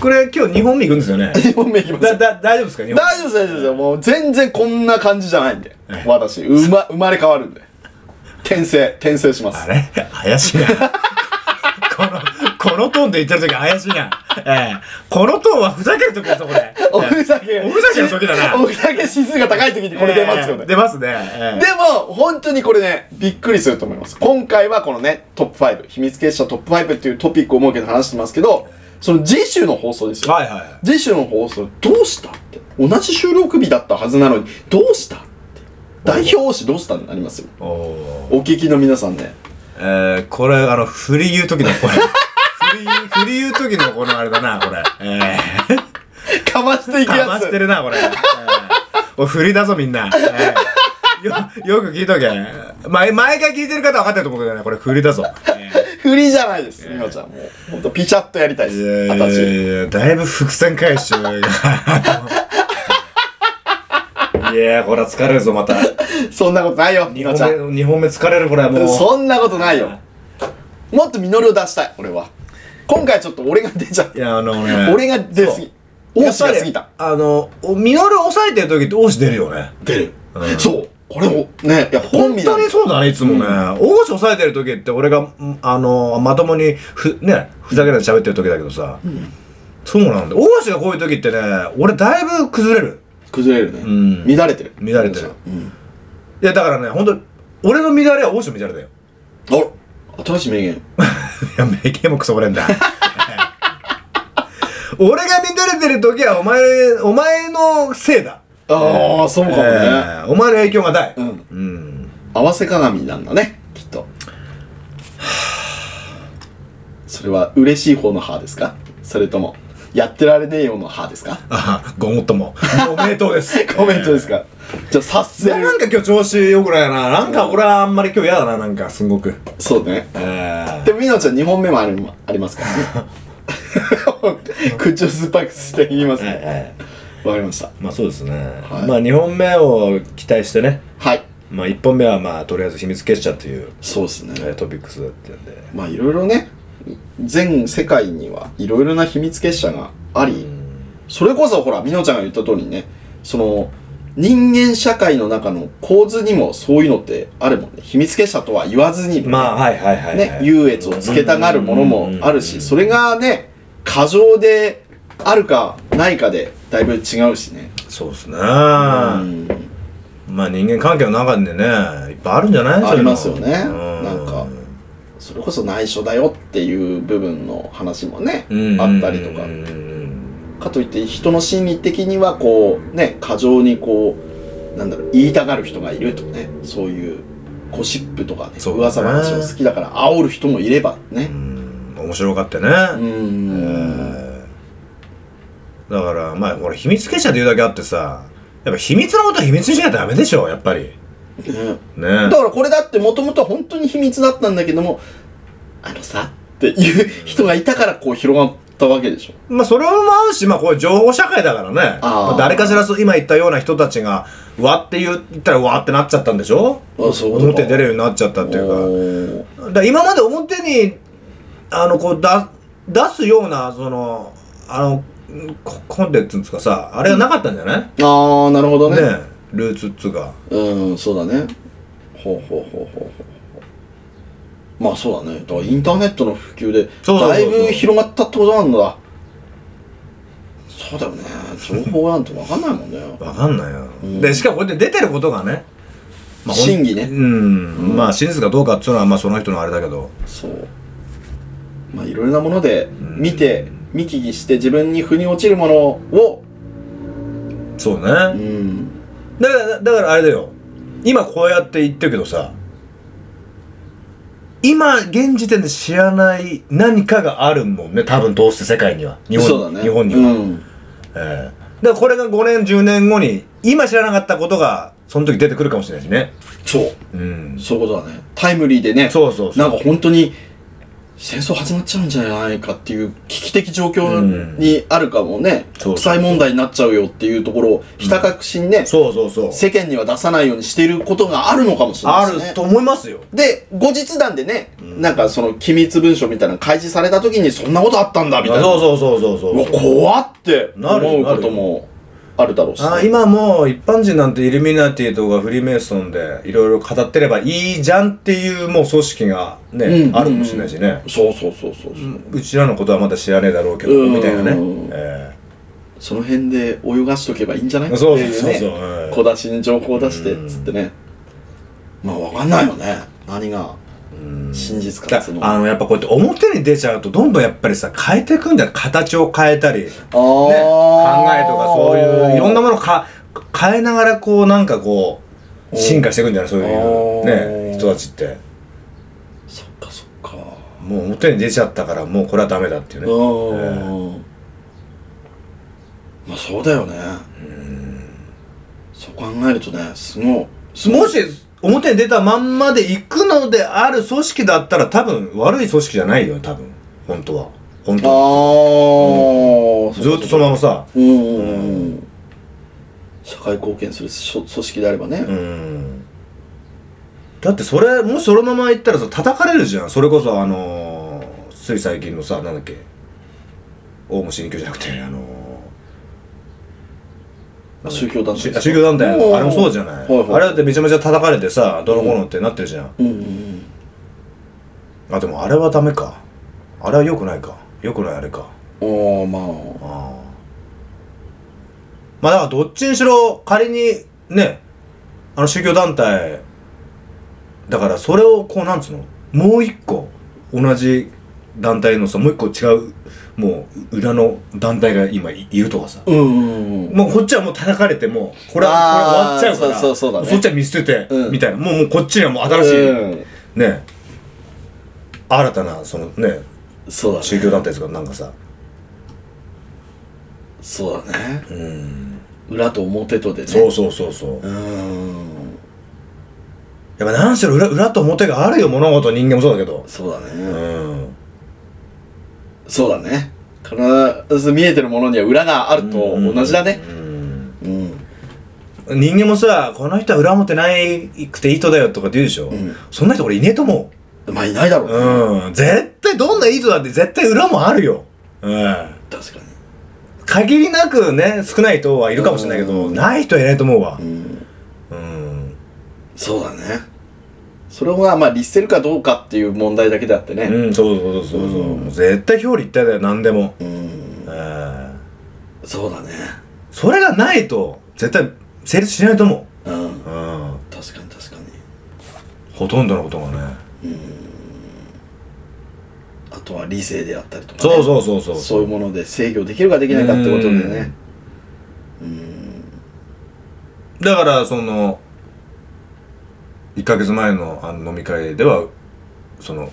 これ今日2本目行くんですよね。2本目いきます。だ、だ、大丈夫ですか？日本大丈夫です、大丈夫です。もう全然こんな感じじゃないんでえ。私、うま、生まれ変わるんで。転生、転生しますあ。れ？怪しいな。この、トーンで言ってる時怪しいな。ええこのトーンはふざける時ですよ、これ。おふざけ。おふざけの時だなおふざけ指数が高い時にこれ出ますよええね。出ますね。ええでも、本当にこれね、びっくりすると思います。今回はこのね、トップ5、秘密結社トップ5っていうトピックを設けて話してますけど、その次週の放送ですよ。はいはい。次週の放送、どうしたって。同じ収録日だったはずなのに、どうしたって。代表推しどうしたになりますよ。おーお聞きの皆さんね。えー、これ、あの、振り言う時の、これ。振り、振り言う時のこのあれだな、これ。ええかましていくかやつ。ましてるな、これ。ええおい振りだぞ、みんな。ええよ、よく聞いとけ。前、前から聞いてる方は分かってると思うけどね、これ振りだぞ。え振りじゃないです。みおちゃん。もう、ほんとピチャッとやりたいです。えいやいや私。いやだいぶ伏線回収が。いやこれは疲れるぞ、また。そんなことないよ、み2おちゃん。本目、二本目疲れる、これはもう。そんなことないよ。もっと実りを出したい、俺は。今回ちょっと俺が出ちゃっいや、あのね。た。俺が出すぎ。王子が過ぎた。あの、ミノル抑えてる時って王子出るよね。出るうん。そう。これも、ね、やっぱ本当にそうだね、いつもね。王子抑えてる時って俺が、んあの、まともにふ、ね、ふざけないで喋ってる時だけどさ。そうなんだ。王子がこういう時ってね、俺だいぶ崩れる。崩れるね。ん乱れてる。乱れてるうん。いや、だからね、本当俺の乱れは王子の乱れだよ。あ新しい名言。いや、名言もクソこれんだ。俺が乱れてる時はお前、お前のせいだ。ああ、そうかもね。えーお前の影響が大。うん。うん。合わせ鏡なんだね、きっと。それは嬉しい方の歯ですか？それとも、やってられねえよの歯ですか？あ、ごもっとも。おめでとうです。コメントですか？じゃあ、察せる。なんか今日調子良くないな。なんか俺はあんまり今日嫌だな、なんかすごく。そうね。えでも、みのちゃん2本目もありありますからね。口を酸っぱくして言いますーね。わかりました。まあそうですね。はいまあ2本目を期待してね。はい。まあ1本目はまあとりあえず秘密結社っていう、そうですね。えートピックスだったんで。まあ、いろいろね、全世界にはいろいろな秘密結社があり、それこそほら、みのちゃんが言った通りにね、その、人間社会の中の構図にもそういうのってあるもんね。秘密結社とは言わずにまあはいはいはい、はい。ね、優越をつけたがるものもあるし、それがね、過剰であるかないかでだいぶ違うしね。そうですね。うん。まあ人間関係の中でね、いっぱいあるんじゃない？ありますよねうんなんかそれこそ内緒だよっていう部分の話もね、うんあったりとか。うんかといって人の心理的にはこうね過剰にこうなんだろう言いたがる人がいるとかねそういうゴシップとかねそう噂話を好きだから煽る人もいればね。うん面白がってね。うえんー。だからまあこれ秘密結社っていうだけあってさやっぱ秘密のことは秘密にしなきゃダメでしょやっぱり。ね。ね。だからこれだってもともと本当に秘密だったんだけどもあのさっていう人がいたからこう広がったわけでしょ。まあそれもあるし、まあこれ情報社会だからね。あー。まあ誰かしらそう今言ったような人たちが、うわって言ったらうわってなっちゃったんでしょ？あそういうこと？か表に出れるようになっちゃったっていうか。だから今まで表に、あの、こうだ、出すような、その、あの、ココンテンツですかさ、あれがなかったんじゃない、ああなるほどね。ねルーツっつうか。うんそうだね。ほうほうほうほうほうほうまあそうだね。だからインターネットの普及でだいぶ広がったってことなんだ。そうだよね。情報なんて分かんないもんね。わかんないよ。ん。で、しかもこうやって出てることがね、まあ真偽ね。うん、まあ真実かどうかっていうのは、まあその人のあれだけど。そう。まあいろいろなもので見て見聞きして自分に腑に落ちるものを。そうね。うん。だから、だからあれだよ。今こうやって言ってるけどさ、今、現時点で知らない何かがあるもんね。多分どうして世界には。日本そうだね日本には。うんええだからこれが5年、10年後に、今知らなかったことが、その時出てくるかもしれないしね。そううん。そういうことだねタイムリーでねそうそうそう。なんか本当に戦争始まっちゃうんじゃないかっていう危機的状況にあるかもね、そう国際問題になっちゃうよっていうところをひた隠しにね、そうそうそう。世間には出さないようにしていることがあるのかもしれないですね。あると思いますよ。で後日談でね、なんかその機密文書みたいなの開示された時にそんなことあったんだみたいな。そうそうそうそうそう。怖ってなる思うこともあるだろうし、ね、あ今もう一般人なんてイルミナティとかフリーメイソンでいろいろ語ってればいいじゃんっていうもう組織がね、うん。あるかもしれないしね、そうそうそうそうそう、う。ちらのことはまだ知らねえだろうけど、うんみたいなね、えその辺で泳がしとけばいいんじゃない？そうそうそうそう。ね。うん。小出しに情報を出してっつってね。まあわかんないよね。何が真実かあのやっぱこうやって表に出ちゃうとどんどんやっぱりさ変えていくんだよ形を変えたり、ね、あ考ーえとかそういういろんなものをか変えながらこうなんかこう進化していくんじゃないそういうね人たちって。そっかそっか。もう表に出ちゃったからもうこれはダメだっていうね、うんまあそうだよね。そう考えるとねすごいすごい。もし表に出たまんまで行くのである組織だったら多分悪い組織じゃないよ多分。本当は。本あ当あ、にずっとそのままさ。うん社会貢献する組織であればね、うん。だってそれもしそのまま行ったらさ叩かれるじゃん。それこそあのー、つい最近のさなんだっけ。オウム真理教じゃなくてあのー、宗教団体。し宗教団体。のあれもそうじゃない、はいはい。あれだってめちゃめちゃ叩かれてさどのものってなってるじゃん、うんうんあでもあれはダメか。あれは良くないか。良くないあれか。うんああまあ。ああまあだからどっちにしろ仮にねあの宗教団体だからそれをこうなんつうの？もう一個同じ団体のさもう一個違うもう裏の団体が今いいるとかさ。もうこっちはもう叩かれてもうこれはこれ終わっちゃうからそうそうそうだね。そっちは見捨てて、うんみたいな。もうもうこっちにはもう新しい、うん。ね新たなそのねそうだね。宗教団体とかなんかさ。そうだね。うん。裏と表とでね。そうそうそうそう。うん。やっぱ何しろ裏裏と表があるよ物事人間もそうだけど。そうだね、うんそうだね。必ず見えてるものには裏があると同じだね。うん。うん人間もさこの人は裏表ないくていい人だよとかって言うでしょ、ん。そんな人俺いねえと思まあいないだろううね、うん。絶対どんないい人だって絶対裏もあるよ。うん。確かに。限りなくね少ない人はいるかもしれないけど、うん。ない人はいないと思うわ。うん。うん。そうだねそれはまあ律せるかどうかっていう問題だけであってね。うんそうそうそうそうそう、うん。絶対表裏一体だよ何でも、うん。うんそうだね。それがないと絶対成立しないと思う。ん。ううん。確かに確かに。ほとんどのことがね。あとは理性であったりとか、ね、そうそうそうそうそう。いうもので制御できるかできないかってことでね。だからその1ヶ月前のあの飲み会ではその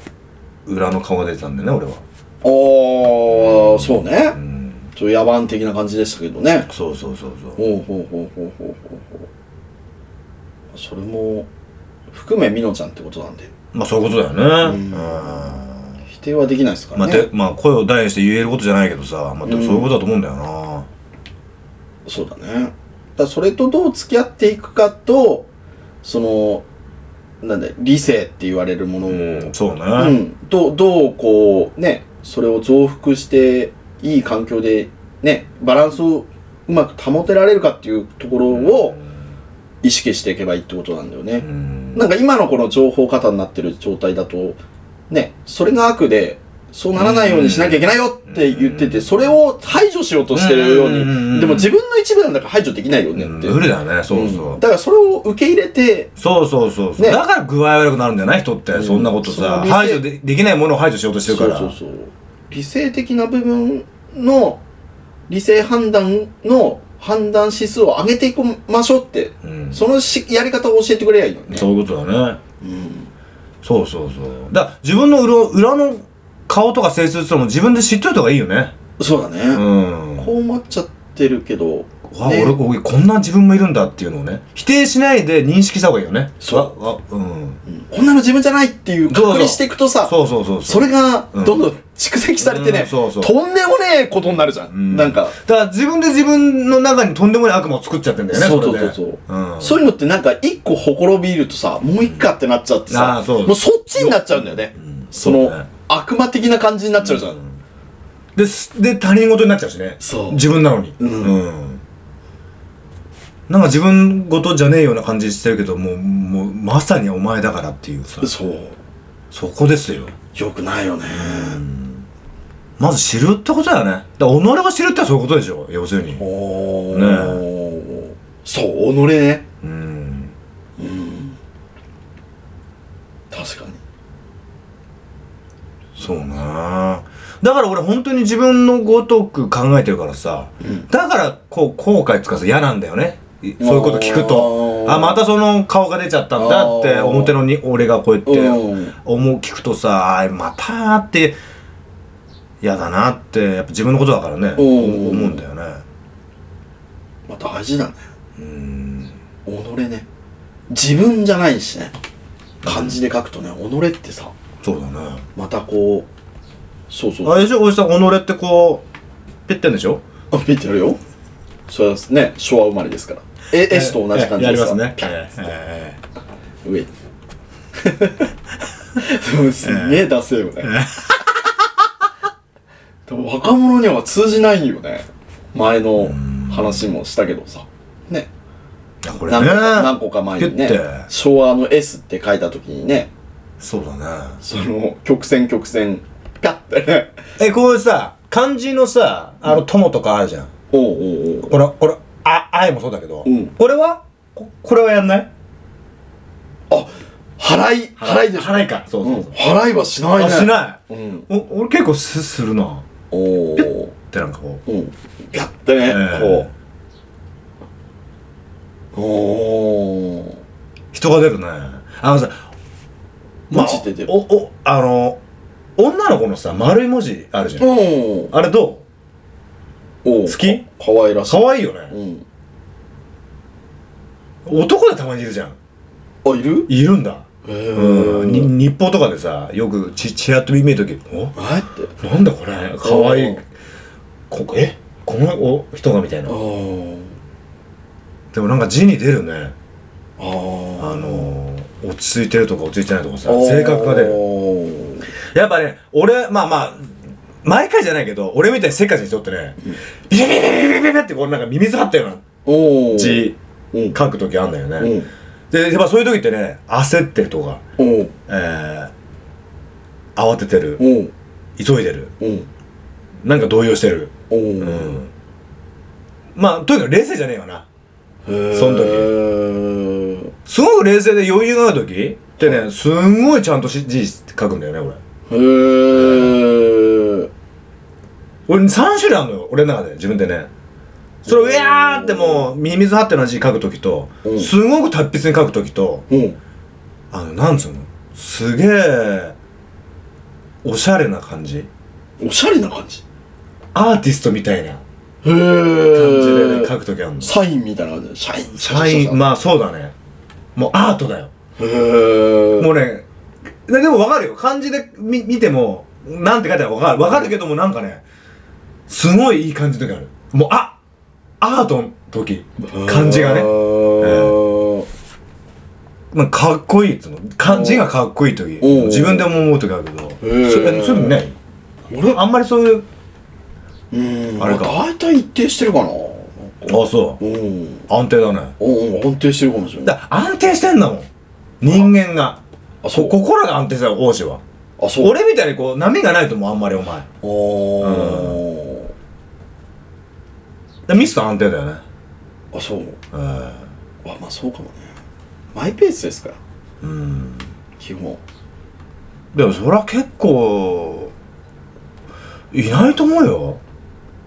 裏の顔が出てたんだよね俺は。ああそうね。うん。ちょっと野蛮的な感じでしたけどね。そうそうそうそう。ほうほうほうほうほうほう。ほうそれも含めみのちゃんってことなんで。まあそういうことだよね。うん。うん。定はできないですかまあ、でまあ声を大にして言えることじゃないけどさ、まあ、でもそういうことだと思うんだよな、そうだね。だからそれとどう付き合っていくかとそのなんだ理性って言われるものを、うんそうね、うん、どうどうこうねそれを増幅していい環境でねバランスをうまく保てられるかっていうところを意識していけばいいってことなんだよね、うん。なんか今のこの情報過多になってる状態だとねそれが悪でそうならないようにしなきゃいけないよって言っててそれを排除しようとしてるよううんにでも自分の一部なんだから排除できないよねって。無理だねそうそう、ん。だからそれを受け入れてそうそうそうそう、ね。だから具合悪くなるんだよな人って、うん。そんなことさ排除でできないものを排除しようとしてるから。そうそう。そう理性的な部分の理性判断の判断指数を上げていきましょうって。うん。そのしやり方を教えてくれりゃいいのにね。そういうことだね。うん。そうそうそう。だから自分の裏裏の顔とか性質ってのも自分で知っといた方がいいよね。そうだね、うん。こう思っちゃってるけど。わ、ね俺俺こんな自分もいるんだっていうのをね否定しないで認識した方がいいよね。そう。わわうん。うん。こんなの自分じゃないっていう確認していくとさそうそうそうそれがうん。どんどん蓄積されてね、うんそうそう。とんでもねえことになるじゃん、うん。なんか。だから自分で自分の中にとんでもない悪魔を作っちゃってんだよねそうそうれでそう。そううん。そういうのってなんか一個ほころびるとさもう一個ってなっちゃってさ、あーそうもうそっちになっちゃうんだよね、ん。そのそうね悪魔的な感じになっちゃうじゃん、ですで他人事になっちゃうしね。そう。自分なのに。うん。なんか自分事じゃねえような感じしてるけどもうもうまさにお前だからっていうさ。そう。そこですよ。よくないよね、まず知るってことだよね。だから己が知るってそういうことでしょ。要するに。おねーそう己ねうん確かにそうなだから俺本当に自分のごとく考えてるからさ、んだからこう後悔つかさ嫌なんだよね。いそういうこと聞くと。あまたその顔が出ちゃったんだって表のに俺がこうやってうん。思う聞くとさあまたって嫌だなってやっぱ自分のことだからね。うん。思うんだよね。まあ大事だね。うん。己ね。自分じゃないしね。漢字で書くとね己ってさそうだね。またこうそうそう。あれでしょおじさん己ってこうペッてんでしょ？あ見てるよ。それはね。昭和生まれですから。え S と同じ感じでさやりますね。ピャッ。え上にでもすんげえダセえよね。でも若者には通じないよね。前の話もしたけどさ。ね。えこれ何個か何ね個か前にね。昭和の S って書いた時にねそうだね。その曲線曲線。ピャッて。ねえこういうさ漢字のさあの友とかあるじゃん。おうおうおう。これこれあ愛もそうだけど、うん。これは？ここれはやんない？あ払い払い。でしょ。払いか。そうそうそう、払いはしないね。あしない？うん。お俺結構すするな。っおおてなんかこう。うん。ピャッてね、ええ。こう。おお人が出るね。あのさ文字出てるおおあの女の子のさ丸い文字あるじゃん。おあれどお好き？かかわいらしい。う可愛いよね。うん。男でたまにいるじゃん。あいる？いるんだ。うん。に日報とかでさよくちちらっと見るときお？え？ってなんだこれ？可愛いうん。こえ？このお人がみたいな。でもなんか字に出るね。あー。あのー、落ち着いてるとか落ち着いてないとかさ性格が出る。やっぱね俺まあまあ毎回じゃないけど俺みたいにせっかちってねビビビビビビビビってこうなんかミミズ張ったような字うん書く時あんだよね、うんでやっぱそういう時ってね焦ってるとかえー、慌ててる急いでるなんか動揺してるおうーんまあとにかく冷静じゃねえよなその時。すごく冷静で余裕がある時？ってねすんごいちゃんとし字書くんだよね俺へえ俺3種類あるのよ俺の中で自分でね。それをうやーってもうミミズ張ってる字書く時とうん。すごく達筆に書く時とうん。あのなんつうの？すげえおしゃれな感じ。おしゃれな感じ？アーティストみたいなへ感じで書く時あるのサインみたいな感じで社員社員まあそうだねもうアートだよへえもうねででもわかるよ漢字で見見てもなんて書いてあるかわかる。わかるけどもなんかね、すごいいい感じの時ある。もう、あアートの時、感じがね。ね。まあ、かっこいいっつうの。感じがかっこいい時。自分でも思う時あるけど。それそうい？う。俺？あんまりそういう、うん。あれか大体一定してるかな。あ、そう。うん。安定だね。うん、安定してるかもしれない。だ安定してんだもん。人間が。あ、そう。こ心が安定してる、王子は。あ、そう。俺みたいにこう、波がないと思う、あんまりお前。あーでミスター安定だよね。あ、そう。うん。あ、まあそうかもね。マイペースですから、うん。基本。でもそれは結構、いないと思うよ。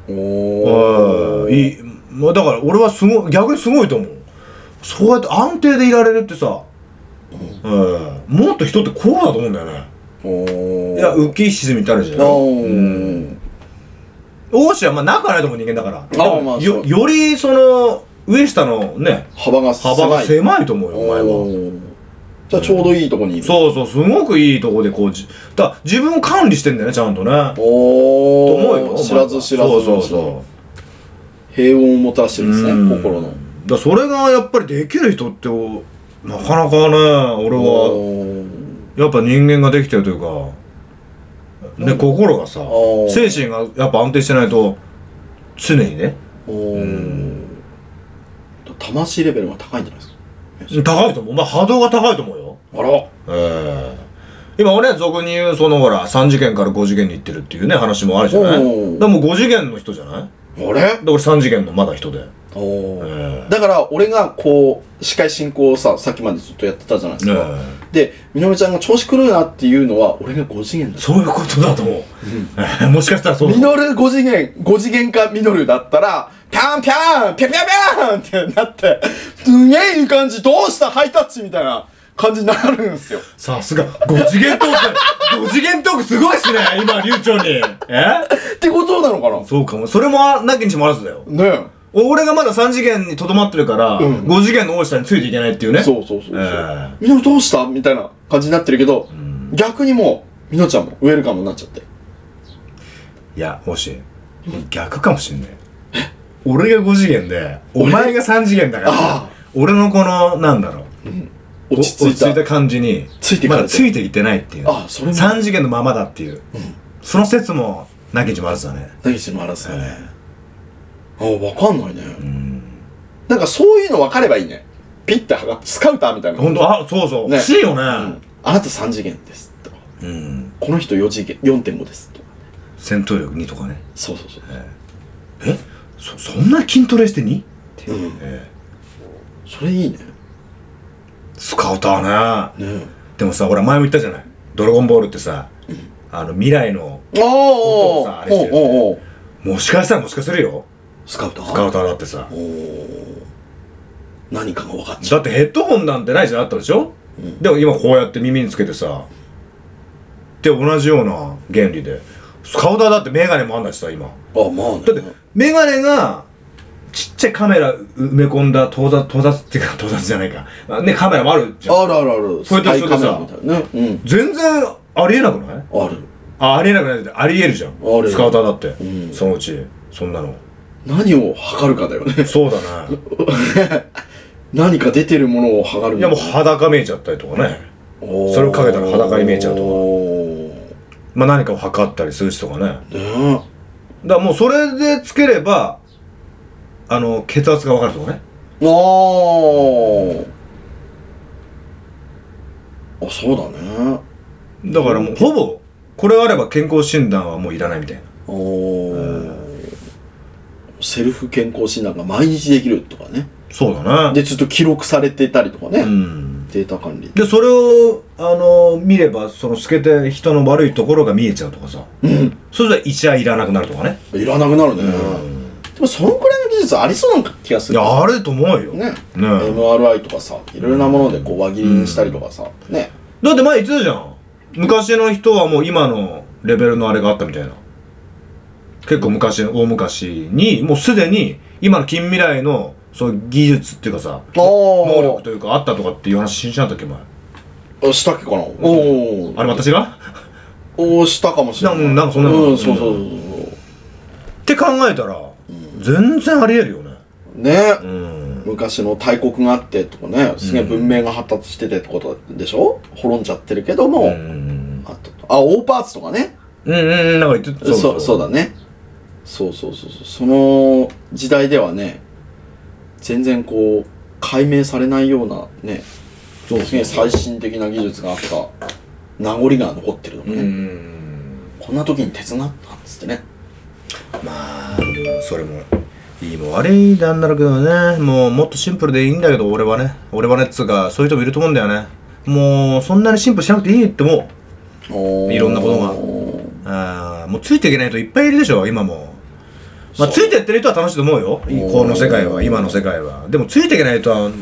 おうん。いい。まあだから俺はすごい、逆にすごいと思う。そうやって安定でいられるってさ、うん。もっと人ってこうだと思うんだよね。おいや、浮き沈みってあるじゃうん。王子はまあ仲ないと思う人間だから。あまあよ、よりその、上下のね、幅が狭い。幅が狭いと思うよ、お前は。じゃあちょうどいいとこにいる。そうそう、すごくいいとこでこう、じだ自分を管理してんだよね、ちゃんとね。とお思うよ。知らず知らずそうそうそう。平穏をもたらしてるんですね、うん心の。だそれがやっぱりできる人っておなかなかね俺はおーやっぱ人間ができてるというかね心がさおー精神がやっぱ安定してないと常にねおー魂レベルが高いんじゃないですか？高いと思う。まあ波動が高いと思うよ。あら。ええ。今はね俗に言うそのほら3次元から5次元に行ってるっていうね話もあるじゃない。だからもう5次元の人じゃない？あれ？で俺3次元のまだ人でだから俺がこう司会進行をささっきまでずっとやってたじゃないですねか、でみのりちゃんが調子狂うなっていうのは俺が5次元。だそういうことだと思う、ええもしかしたらそうミノル5次元、5次元かミノルだったら、ピャンピャンピャピャピャンってなって、すげえいい感じ、どうしたハイタッチみたいな感じになるんですよ。さすが、5次元トーク、5次元トークすごいっすね、今、流暢に。えってことなのかな？そうかも。それもなきにしもあらずだよ。ね俺がまだ3次元にとどまってるから、うん5次元の大下についていけないっていうね。え。そうそうそうそう。えミノルどうしたみたいな感じになってるけど、逆にもう、ミノちゃんもウェルカムになっちゃって。いや、もし、逆かもしんねえ。俺が5次元で、お前が3次元だかああら、俺のこの、なんだろう、落ち着いた。感じに、ついてかれてまだついていってないっていう。あそれも3次元のままだっていう。その説も、なきにしもあらずだね。何してもあらずだね。あ、わかんないね。うん。なんかそういうの分かればいいね。ピッて剥が、スカウターみたいな。ほんと、あ、そうそう。ね欲しいよね。うんあなた3次元です。とか。うん。この人4次元、4.5です。とか。戦闘力2とかね。そうそうそう。えそ、そんな筋トレして 2? ってうん。ええそれいいね。スカウターね。ねでもさ、俺前も言ったじゃない。ドラゴンボールってさ、あの、未来の、え。おー本当さあれしてるもしかしたらもしかするよ。スカウター？スカウターだってさお。ー何かが分かっちゃだってヘッドホンなんてないじゃんあったでしょ、でも今こうやって耳につけてさ。で、同じような原理で。スカウターだってメガネもあんだしさ、今。う。あ、まあね。だって、メガネが、ちっちゃいカメラ埋め込んだ盗撮、盗撮っていうか盗撮じゃないか。まあね、カメラもあるじゃん。あるあるある。それと一緒でさね。うん。全然ありえなくない？ある。あ、ありえなくない？ってありえるじゃん。あるスカウターだって。うんそのうち、そんなの。何を測るかだよね。そうだね。何か出てるものを測るいやもう裸見えちゃったりとかね。それをかけたら裸に見えちゃうとかまあ何かを測ったり数値とかね。だかねらもうそれでつければ、あの、血圧がわかるとかね。え。あー。あ、そうだね。だからもうほぼ、これがあれば健康診断はもういらないみたいな。おー。セルフ健康診断が毎日できるとかね。そうだね。で、ずっと記録されてたりとかね。うん。データ管理。で、それを、あの、見れば、その透けて人の悪いところが見えちゃうとかさ。うん。それじゃ医者いらなくなるとかね。いらなくなるね。うん。でも、そのくらいの技術ありそうな気がする。いや、あると思うよ。ね。ね MRI とかさ、いろいろなものでこう輪切りにしたりとかさ、ね。だって前言ってたじゃん。昔の人はもう今のレベルのあれがあったみたいな。結構昔の、大昔に、もうすでに、今の近未来の、そういう技術っていうかさ、能能力というかあったとかっていう話しなかったっけ前。あしたっけかな？おおあれ私が？おーしたかもしれない。なんなんかそんなの。うんそうそうそう。って考えたら、全然ありえるよね。ね、うん。昔の大国があってとかねすげえ文明が発達しててってことでしょ？滅んじゃってるけども、うん。あとあオーパーツとかね。うんうんなんか言ってそうそうだねそうそうそうそう。その時代ではね全然こう解明されないようなねそうすげえ最新的な技術があった名残が残ってるのがね、うん。こんな時に鉄があったんつってね。まあそれもいいも悪いなんだろうけどね。もうもっとシンプルでいいんだけど俺はね。俺はねっつうかそういう人もいると思うんだよね。もうそんなにシンプルしなくていいって思おー。いろんなことが。うあーもうついていけない人いっぱいいるでしょ今もまあついてってる人は楽しいと思うよ。この世界は今の世界は。でもついていけない人はん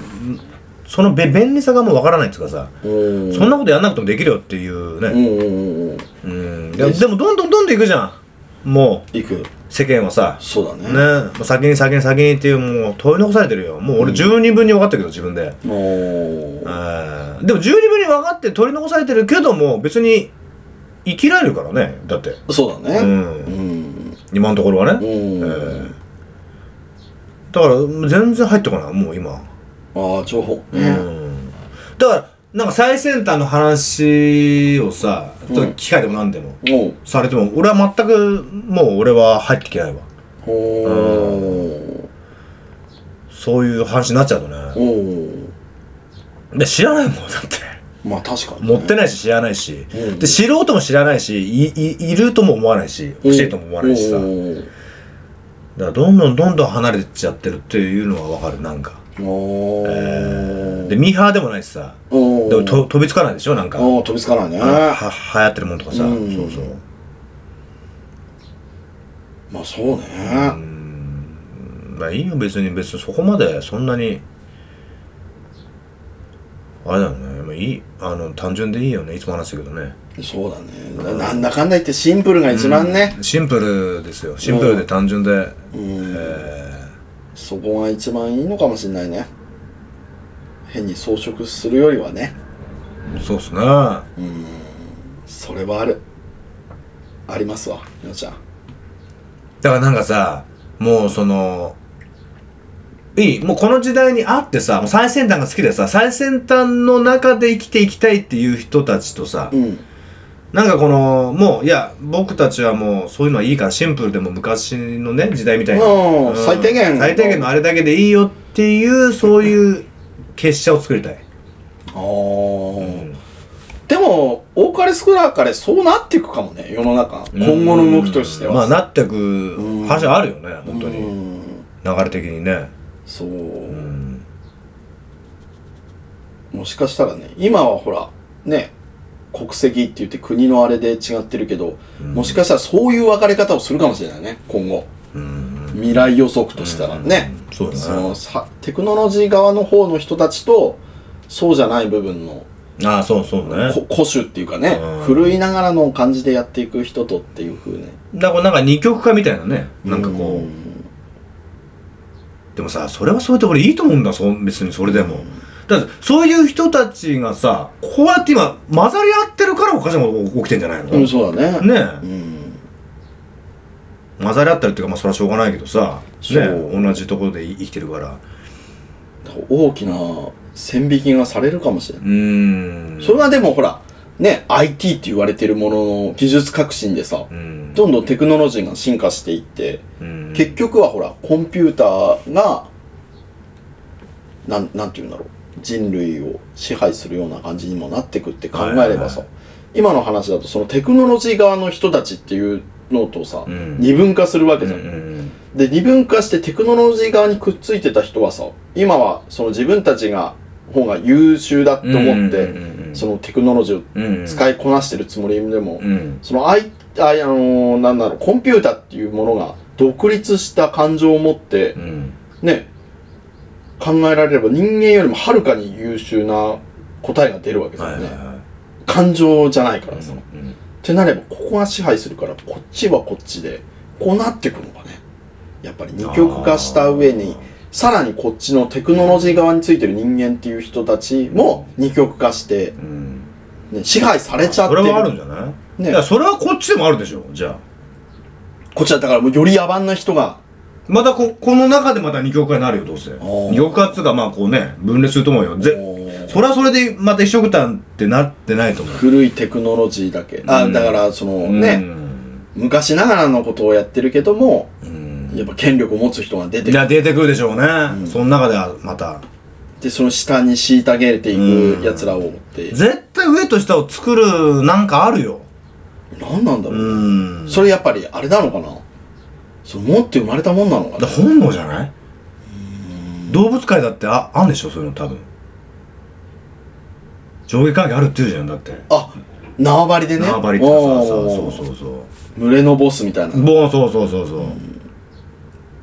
そのべ便利さがもうわからないっつうかさ。そんなことやんなくてもできるよっていうね。うんうんうんうん。うん。ででもどんどんどんどんいくじゃん。もう。行く。世間はさ。そうだね。ね。もう先に先に先にっていうもう問い残されてるよ。もう俺十二分に分かってるけど自分で、おー。あーでも十二分に分かって取り残されてるけども別に生きられるからね。だって。そうだね。うん。うん今のところはね、うん。えーだから全然入ってこないもう今、ああ情報。うねん。だからなんか最先端の話をさ機械でもなんでも、されても俺は全くもう俺は入ってきないわ。おー。そういう話になっちゃうとね。で知らないもんだってまあ確かに持ってないし知らないし、うん。で知ろうとも知らないしいいいるとも思わないし欲しいとも思わないしさ、だからどんどんどんどん離れてっちゃってるっていうのは分かるなんか。おー。でミーハーでもないしさ。でもと飛びつかないでしょなんか。飛びつかないね。は流行ってるもんとかさ、うん。そうそう。まあそうね。まあいいよ別に別にそこまでそんなにあれだよね。まあいいあの単純でいいよね。いつも話したけどね。そうだね。ななんだかんだ言ってシンプルが一番ね。シンプルですよ。シンプルで単純で、うん。えそこが一番いいのかもしれないね。変に装飾するよりはね。ーそうっすね。うん。それはある。ありますわみのちゃん。だからなんかさもうそのいいもうこの時代にあってさもう最先端が好きでさ最先端の中で生きていきたいっていう人たちとさ、うん。なんかこのもういや僕たちはもうそういうのはいいからシンプルでも昔のね時代みたいな、うん最低限。最低限のあれだけでいいよっていうそういう結社を作りたい、あー。でも多かれ少なかれそうなっていくかもね世の中。今後の動きとしては。まあなってく話はあるよね本当に。うん。流れ的にねそう、うんもしかしたらね今はほらね国籍って言って国のあれで違ってるけど、もしかしたらそういう分かれ方をするかもしれないね今後。うん。未来予測としたらね、そうだね。そのさテクノロジー側の方の人たちとそうじゃない部分のああそうそうね。こ古種っていうかね、うん。古いながらの感じでやっていく人とっていう風ねだからなんか二極化みたいなねなんかこう、んでもさそれはそれで俺いいと思うんだそ別にそれでも、だってそういう人たちがさこうやって今混ざり合ってるからおかしなこと起きてんじゃないの、うん、そうだね。ねうん。混ざり合ってるっていうかまあそれはしょうがないけどさね同じところで生きてるから。大きな線引きがされるかもしれない、うーん。それはでもほらね IT って言われてるものの技術革新でさうん。どんどんテクノロジーが進化していってうん。結局はほらコンピューターがなんなんて言うんだろう。人類を支配するような感じにもなってくって考えればはいはいさ今の話だとそのテクノロジー側の人たちっていうのとさ、うん。二分化するわけうんじゃん、うん。で二分化してテクノロジー側にくっついてた人はさ今はその自分たちが方が優秀だって思って、うんうんうんうんそのテクノロジーをうん。使いこなしてるつもりでも、うん。そのあいああのーなんだろうコンピューターっていうものが独立した感情を持ってう、ん。ね考えられれば人間よりもはるかに優秀な答えが出るわけだよね、感情じゃないからさ、っうん。てなればここが支配するからこっちはこっちでこうなってくのかねやっぱり二極化した上にさらにこっちのテクノロジー側についてる人間っていう人たちも二極化して、うん。ね、支配されちゃってる。それはあるんじゃない？ね。いやそれはこっちでもあるでしょじゃあ。こっちはだからもうより野蛮な人が。またここの中でまた二極化になるよどうせ。ー。二極化っつうかまあこうね分裂すると思うよ。ぜそれはそれでまた一緒くたんってなってないと思う。古いテクノロジーだけ。あうん。だからそのうねん。昔ながらのことをやってるけどもうんやっぱ権力を持つ人が出てくる。いや出てくるでしょうね、その中ではまた。でその下に虐げていくやつらをって。絶対上と下を作るなんかあるよ。何なんだろううん。それやっぱりあれなのかな？その持って生まれたもんなのかな？だ本能じゃない？動物界だってああんでしょ？そういうの多分。上下関係あるって言うじゃんだって。あ縄張りでね。縄張りってささおー。そうそうそう群れのボスみたいな。もうそうそうそうそう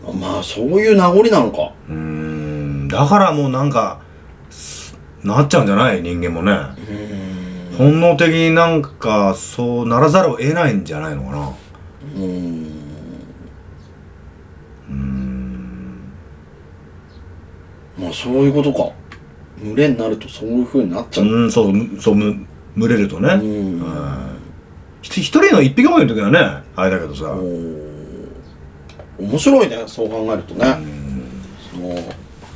まあそういう名残なのか。うーん。だからもうなんかすなっちゃうんじゃない？人間もね。本能的になんかそうならざるを得ないんじゃないのかな。うーん。まあそういうことか。群れになるとそういう風になっちゃう。うんそうむそうむ群れるとね。うん。うんひ一人の一匹もいる時はねあれだけどさ面白いねそう考えるとね。その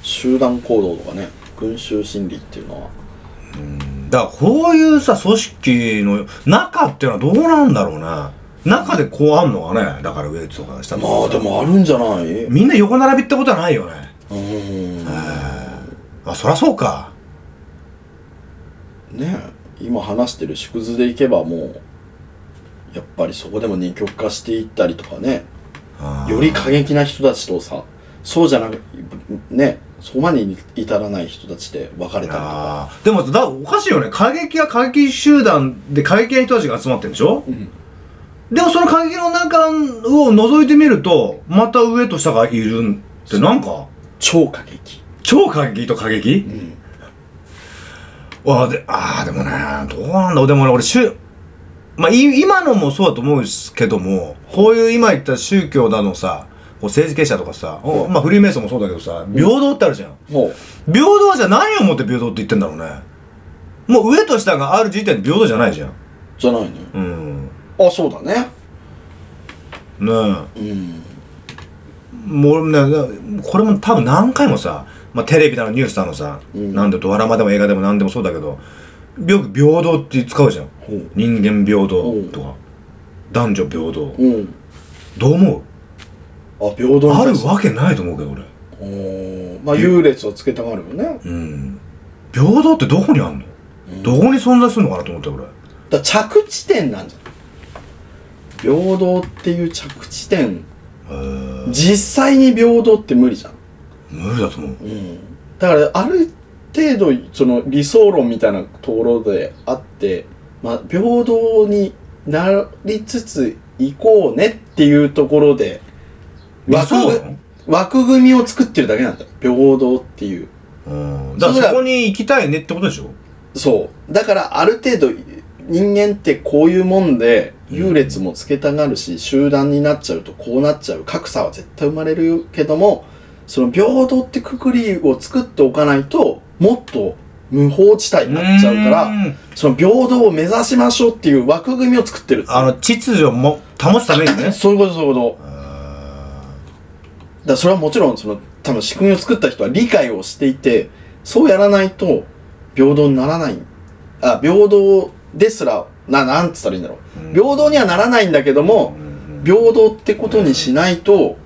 集団行動とかね群衆心理っていうのは。だからこういうさ組織の中っていうのはどうなんだろうな中でこうあんのかねだから上とか下とかまあでもあるんじゃない？みんな横並びってことはないよね。うん。あそりゃそうか。ね今話してる縮図でいけばもうやっぱりそこでも二極化していったりとかねより過激な人たちとさそうじゃなくねそこまでに至らない人たちで分かれたりとか。でもだおかしいよね。過激は過激集団で過激な人たちが集まってるんでしょ、ん。でもその過激の中を覗いてみるとまた上と下がいるってなんか？超過激。超過激と過激、ん。あであーでもねどうなんだでもね俺宗まあい今のもそうだと思うんですけどもこういう今言った宗教だのさこう政治経営者とかさ、おまあフリーメイソンもそうだけどさ平等ってあるじゃん、平等はじゃあ何をもって平等って言ってんだろうね。もう上と下がある時点で平等じゃないじゃん。じゃないね。うん。あそうだね。ねうん。えもうねこれも多分何回もさ、まあ、テレビだのニュースだのさ、うん。なんでドラマでも映画でも何でもそうだけどよく平等って使うじゃん。人間平等とか。男女平等。う。んどう思あ平等うあるわけないと思うけど俺。おー。まあ優劣をつけたがるよね。うん。平等ってどこにあんの、どこに存在するのかなと思って俺。だ着地点なんじゃん。平等っていう着地点。実際に平等って無理じゃん。無理だと思う。うん。だからある程度その理想論みたいなところであって、まあ、平等になりつついこうねっていうところで理枠枠組みを作ってるだけなんだよ。平等っていう。うん。だからそこに行きたいねってことでしょ？そう。だからある程度人間ってこういうもんで優劣もつけたがるし、集団になっちゃうとこうなっちゃう。格差は絶対生まれるけどもその平等ってくくりを作っておかないともっと無法地帯になっちゃうからん。その平等を目指しましょうっていう枠組みを作ってるあの秩序も保つためにね。そういうことそういうこと。だそれはもちろんその多分仕組みを作った人は理解をしていてそうやらないと平等にならない。あ平等ですらななんつったらいいんだろう、平等にはならないんだけども、平等ってことにしないと、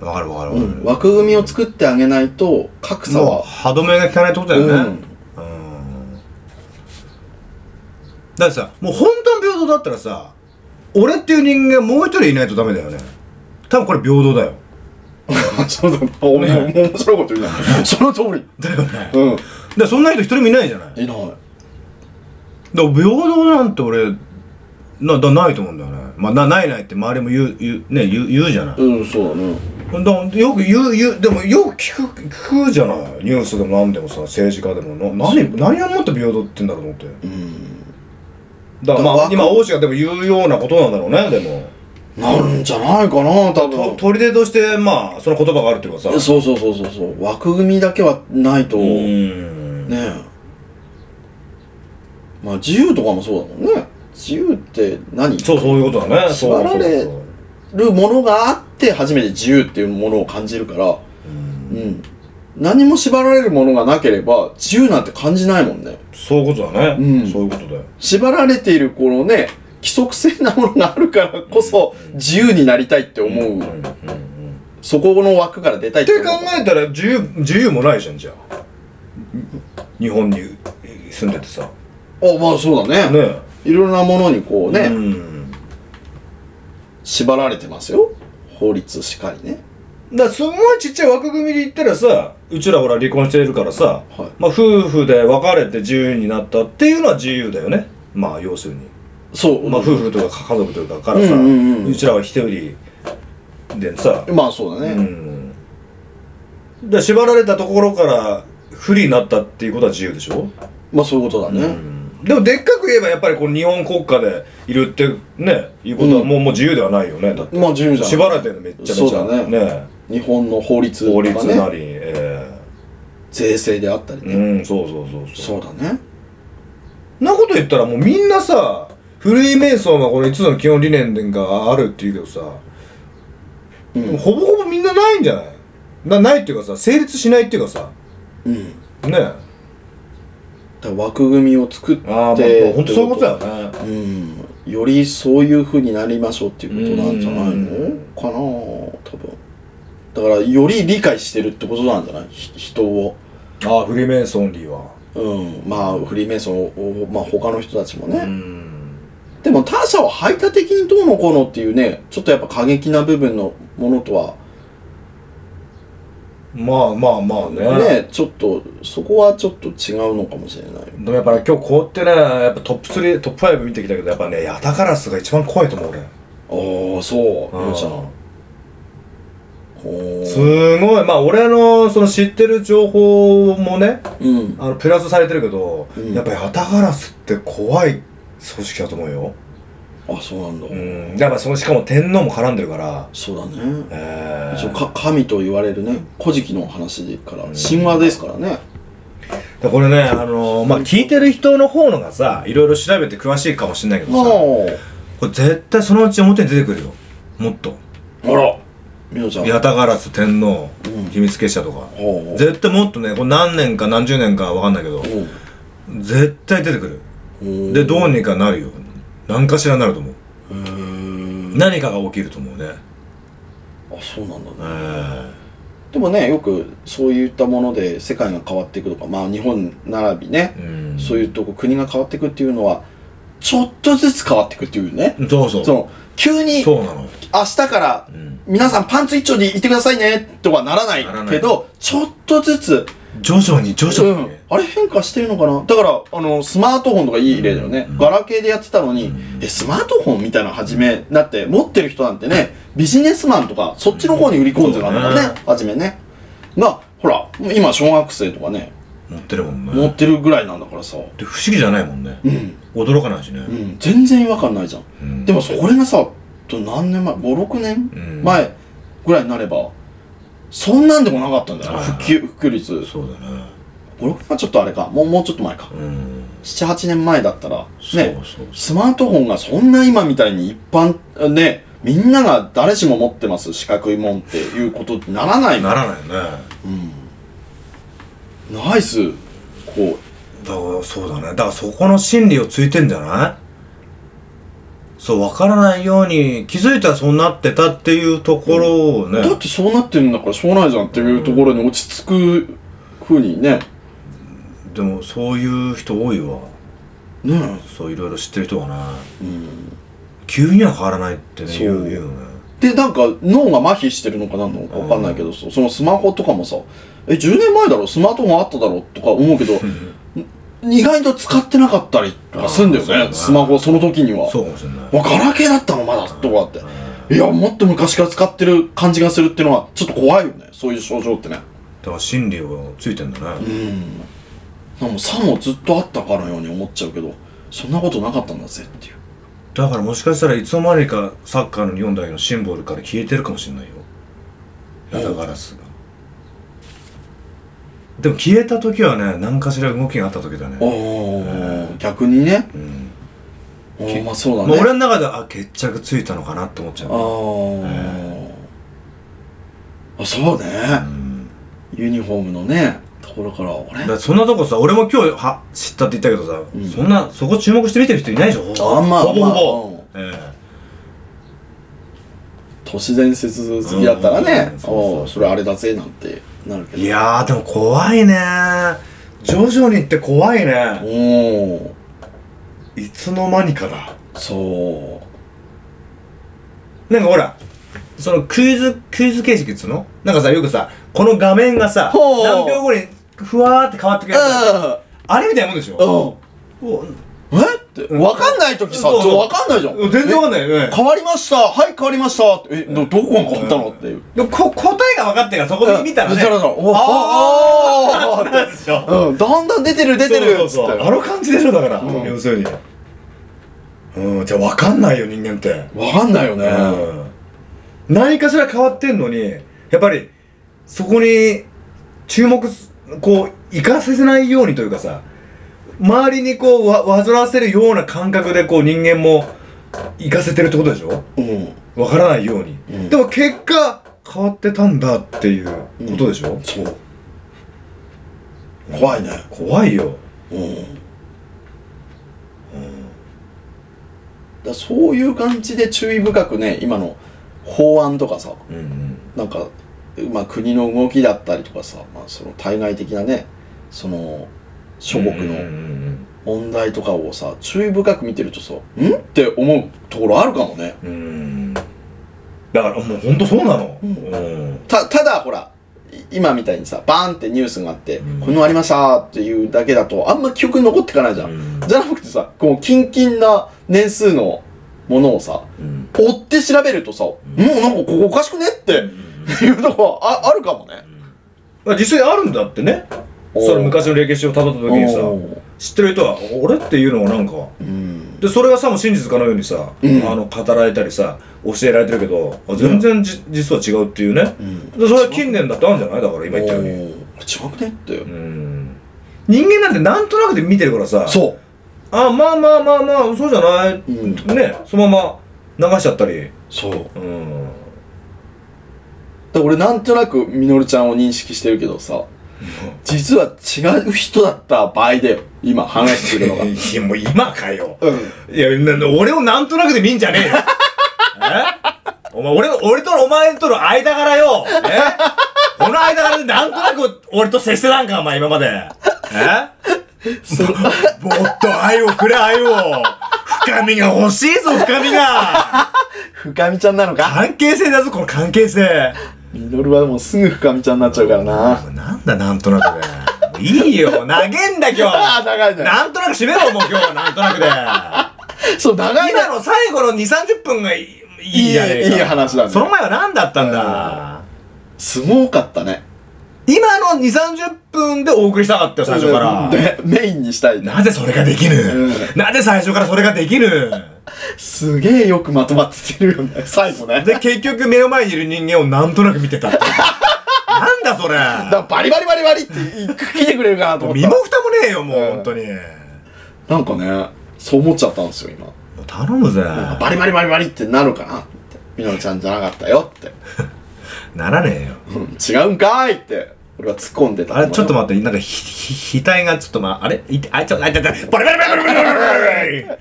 わかるわかるわかる、うん、枠組みを作ってあげないと格差もうは、歯止めが効かないってことだよね、うん。うん。だってさもう本当に平等だったらさ俺っていう人間もう一人いないとダメだよね。多分これ平等だよ。そうだ。お前面白いこと言うな。その通り。だよね。うん。でそんな人一人もいないじゃない。だかい。ないら平等なんて俺なだないと思うんだよね。まあなないないって周りも言う言う,、ね、言う言うじゃない。うんそうだねだよく言う言うでもよく聞く聞くじゃない。ニュースでも何でもさ政治家でも。な何何をもって平等って言うんだろうと思って。だからまだからあ今王子がでも言うようなことなんだろうねでも。なんじゃないかな多と分砦としてまあその言葉があるっていうかさ。そうそうそうそうそう。枠組みだけはないと。うねんえ。まあ自由とかもそうだもんね。自由って何？そうそういうことだね。縛られそうそうそう。るものがあって初めて自由っていうものを感じるから、うん。うん。何も縛られるものがなければ自由なんて感じないもんね。そういうことだね、うん。そういうことだよ。縛られているこのね、規則性なものがあるからこそ自由になりたいって思う。うんうんうんそこの枠から出たいってって考えたら自由自由もないじゃんじゃあ。日本に住んでてさ。あ、まあそうだね。ね。いろんなものにこうね、うん。縛られてますよ。法律しかりね。だからすごいちっちゃい枠組みで言ったらさうちらほら離婚してるからさ、はいまあ夫婦で別れて自由になったっていうのは自由だよねまあ要するに、そう。まあ夫婦とか家族とかからさ、うんうんうんちらは一人でさ、まあそうだね。うんで縛られたところから不利になったっていうことは自由でしょ、まあそういうことだね。うんでもでっかく言えばやっぱりこの日本国家でいるってねいうことはもう,、もう自由ではないよねだってまあ自由じゃん。縛られてるのめっちゃめちゃそうだね日本の法律と法かね。律なり、え税制であったりね。えうんそうそうそうそうだね。なこと言ったらもうみんなさフリーメイソンはこの5つの基本理念があるっていうけどさ、うん。ほぼほぼみんなないんじゃない？なないっていうかさ成立しないっていうかさうん。ね枠組みを作って、ああまあ本当そういうことだよねうん。よりそういう風になりましょうっていうことなんじゃないのうんかな多分。だから、より理解してるってことなんじゃない？ひ人を。ああフリーメイソンリーはうん。まあ、フリーメイソンを、まあ他の人たちもね。うんでも他者を排他的にどうのこうのっていうね、ちょっとやっぱ過激な部分のものとは、まあまあまあね。ね、ちょっと、そこはちょっと違うのかもしれない。でもやっぱね今日こうやってねやっぱトップ3トップ5見てきたけどやっぱねヤタガラスが一番怖いと思う俺。ああ、そう、うちゃん。ほすーごい。まあ俺のその知ってる情報もねうん。あのプラスされてるけど、うん。やっぱヤタガラスって怖い組織だと思うよあ、そうなんだ。うん。やっぱそのしかも天皇も絡んでるから。そうだね。え一応か神と言われるね、古事記の話でから、神話ですからね。でこれねあのーまあ聞いてる人の方のがさいろいろ調べて詳しいかもしれないけどさこれ絶対そのうち表に出てくるよ。もっと。あら、みおちゃん。ヤタガラス天皇、うん。秘密結社とか。絶対もっとねこれ何年か何十年かわかんないけどう。ん絶対出てくる。う。んでどうにかなるよ何かしらなると思う。何かが起きると思うね。あ、そうなんだえね。でもね、よくそういったもので世界が変わっていくとか、まあ日本並びね、えうん。そういうとこ国が変わっていくっていうのは、ちょっとずつ変わっていくっていうね。そうそう。その、急に明そうなの。日からうん。皆さんパンツ一丁でいてくださいねとはならないならない。けど、ちょっとずつ、徐々に徐々にね、あれ変化してるのかな？だから、あの、スマートフォンとかいい例だよね。うんガラケーでやってたのに、え、スマートフォンみたいなの始め、だって持ってる人なんてね、ビジネスマンとか、そっちの方に売り込んでたんだからねね、初めね。が、ほら、今小学生とかね、持ってるもんね持ってるぐらいなんだからさ。で不思議じゃないもんねうん。驚かないしねうん。全然違和感ないじゃん。うんでもそれがさ、と何年前 ?5、6年うん前ぐらいになれば、そんなんでもなかったんだよな、はいはい普及、普及率。そうだね。5、6年はちょっとあれか。もう、もうちょっと前か。うん。7、8年前だったら、そうね、そう。スマートフォンがそんな今みたいに一般、ね、みんなが誰しも持ってます四角いもんっていうことにならないならないよね。うん。ナイス、こだからそうだね。だからそこの心理をついてんじゃない？そう分からないように気づいたらそうなってたっていうところをう、ね、だってそうなってるんだからしょうがないじゃんっていうところに落ち着く風にね、でもそういう人多いわ。ねそういろいろ知ってる人がね。うん。急には変わらないってねそう。言うね。で、なんか脳が麻痺してるのかなんのかわかんないけど、そそのスマホとかもさ、え、10年前だろスマートフォンあっただろとか思うけど、意外と使ってなかったりとかすんだよね、ねスマホその時には。そうかもしれないわガラケーだったのまだとかって。いや、もっと昔から使ってる感じがするっていうのは、ちょっと怖いよね。そういう症状ってね。だから心理をついてんだねうん。なんかさもずっとあったかのように思っちゃうけど、そんなことなかったんだぜっていう。だからもしかしたらいつの間にかサッカーの日本代表のシンボルから消えてるかもしれないよヤタガラスがでも消えた時はね何かしら動きがあった時だね。ああ、逆にね。うん。おーまあそうだね。まあ、俺の中ではあ決着ついたのかなって思っちゃう。あー、あ、そうね、うん。ユニフォームのね、ところから、俺らそんなとこさ俺も今日は知ったって言ったけどさ、うん。そんなそこ注目して見てる人いないでしょ？あんまほぼほぼ、まあ。え都市伝説好きだったらね。う、ん。それあれだぜなんてなるけど。えいやーでも怖いね。徐々にって怖いね。おー、いつの間にかだ。そう。なんかほらそのクイズクイズ形式っつうの？なんかさよくさこの画面がさほう。何秒後にふわーって変わってくるやつああれみたいなもんでしょ？って、わかんないときさ、ちそうそう。ょわかんないじゃん。全然わかんない。よね変わりました。はい、変わりました。ってえ、ど、どこが変わったのっていう。でもこ答えが分かってるからそこで見たらね。らさおあー。でしょうん、だんだん出てる出てるそうそうそうつってあの感じでしょだから、うん要するにうんじゃあ分かんないよ人間ってわかんないよね。うん何かしら変わってんのにやっぱりそこに注目すこう行かせないようにというかさ周りにこうわ煩わせるような感覚でこう人間も行かせてるってことでしょ？うん。わからないように、うんでも結果変わってたんだっていうことでしょ、そう。怖いね。怖いようん。だそういう感じで注意深くね、今の法案とかさ、うんうんなんか、まあ国の動きだったりとかさ、まあその対外的なね、その諸国のん問題とかをさ、注意深く見てるとさ、ん？って思うところあるかもね。だからもう本当そうなの、うん。うんた、ただほら、い今みたいにさ、バーンってニュースがあって、うん。このありましたっていうだけだと、あんま記憶に残ってかないじゃん。うん。じゃなくてさ、こう、キンキンな年数のものをさ、うん。追って調べるとさ、もうなんかここおかしくねっていうとこはああるかもね。まあ実際あるんだってねその昔の歴史をたどった時にさ知ってる人は「俺?」っていうのがなんかうん。でそれがさも真実かのようにさ、うんあの語られたりさ教えられてるけどあ全然じ、実は違うっていうねうん。でそれは近年だってあるんじゃない？だから今言ったように違くねって。うん人間なんてなんとなくで見てるからさそう。あまあまあまあまあそうじゃない、うんねそのまま流しちゃったりそう。うんら俺なんとなくみのるちゃんを認識してるけどさ、実は違う人だった場合だよ。今話してるのが。い やもう今かよ。うん。いやな俺をなんとなくで見んじゃねえよ。え？お前俺俺とお前との間柄よ。え？この間柄でなんとなく俺と接してたんかお前今まで。え？もっと愛をくれ愛を。深みが欲しいぞ深みが。深みちゃんなのか？関係性だぞこの関係性みのるはもうすぐ深みちゃんになっちゃうからな。なんだなんとなくでいいよ 投げんだ今ああ、日長いね。なんとなく締めろもう今日なんとなくでそう、長いね。今の最後の2、30分がいいいいじゃねえか。いいいい話だねその前は何だったんだ、すごかったね。今の2、30分でお送りしたかったよ、最初から。で、メインにしたいね。なぜそれができぬ、うんなぜ最初からそれができぬ？すげえよくまとまってるよね。最後ね。で、結局目の前にいる人間をなんとなく見てたっていう。なんだそれ？だバリバリバリバリって来てくれるかなと思った身も。蓋もねえよ、もう、うん本当に。なんかね、そう思っちゃったんですよ、今。頼むぜ。バリバリバリバリってなるかなって。みのりちゃんじゃなかったよって。ならねえよ。うん違うんかーいって。俺は突っ込んでた。あれ、ちょっと待って、なんか、ひ、ひ、額がちょっとま、あれ？いて、あ、ちょっと、あ、ちょっと、バリバリバリバリバリバリバリ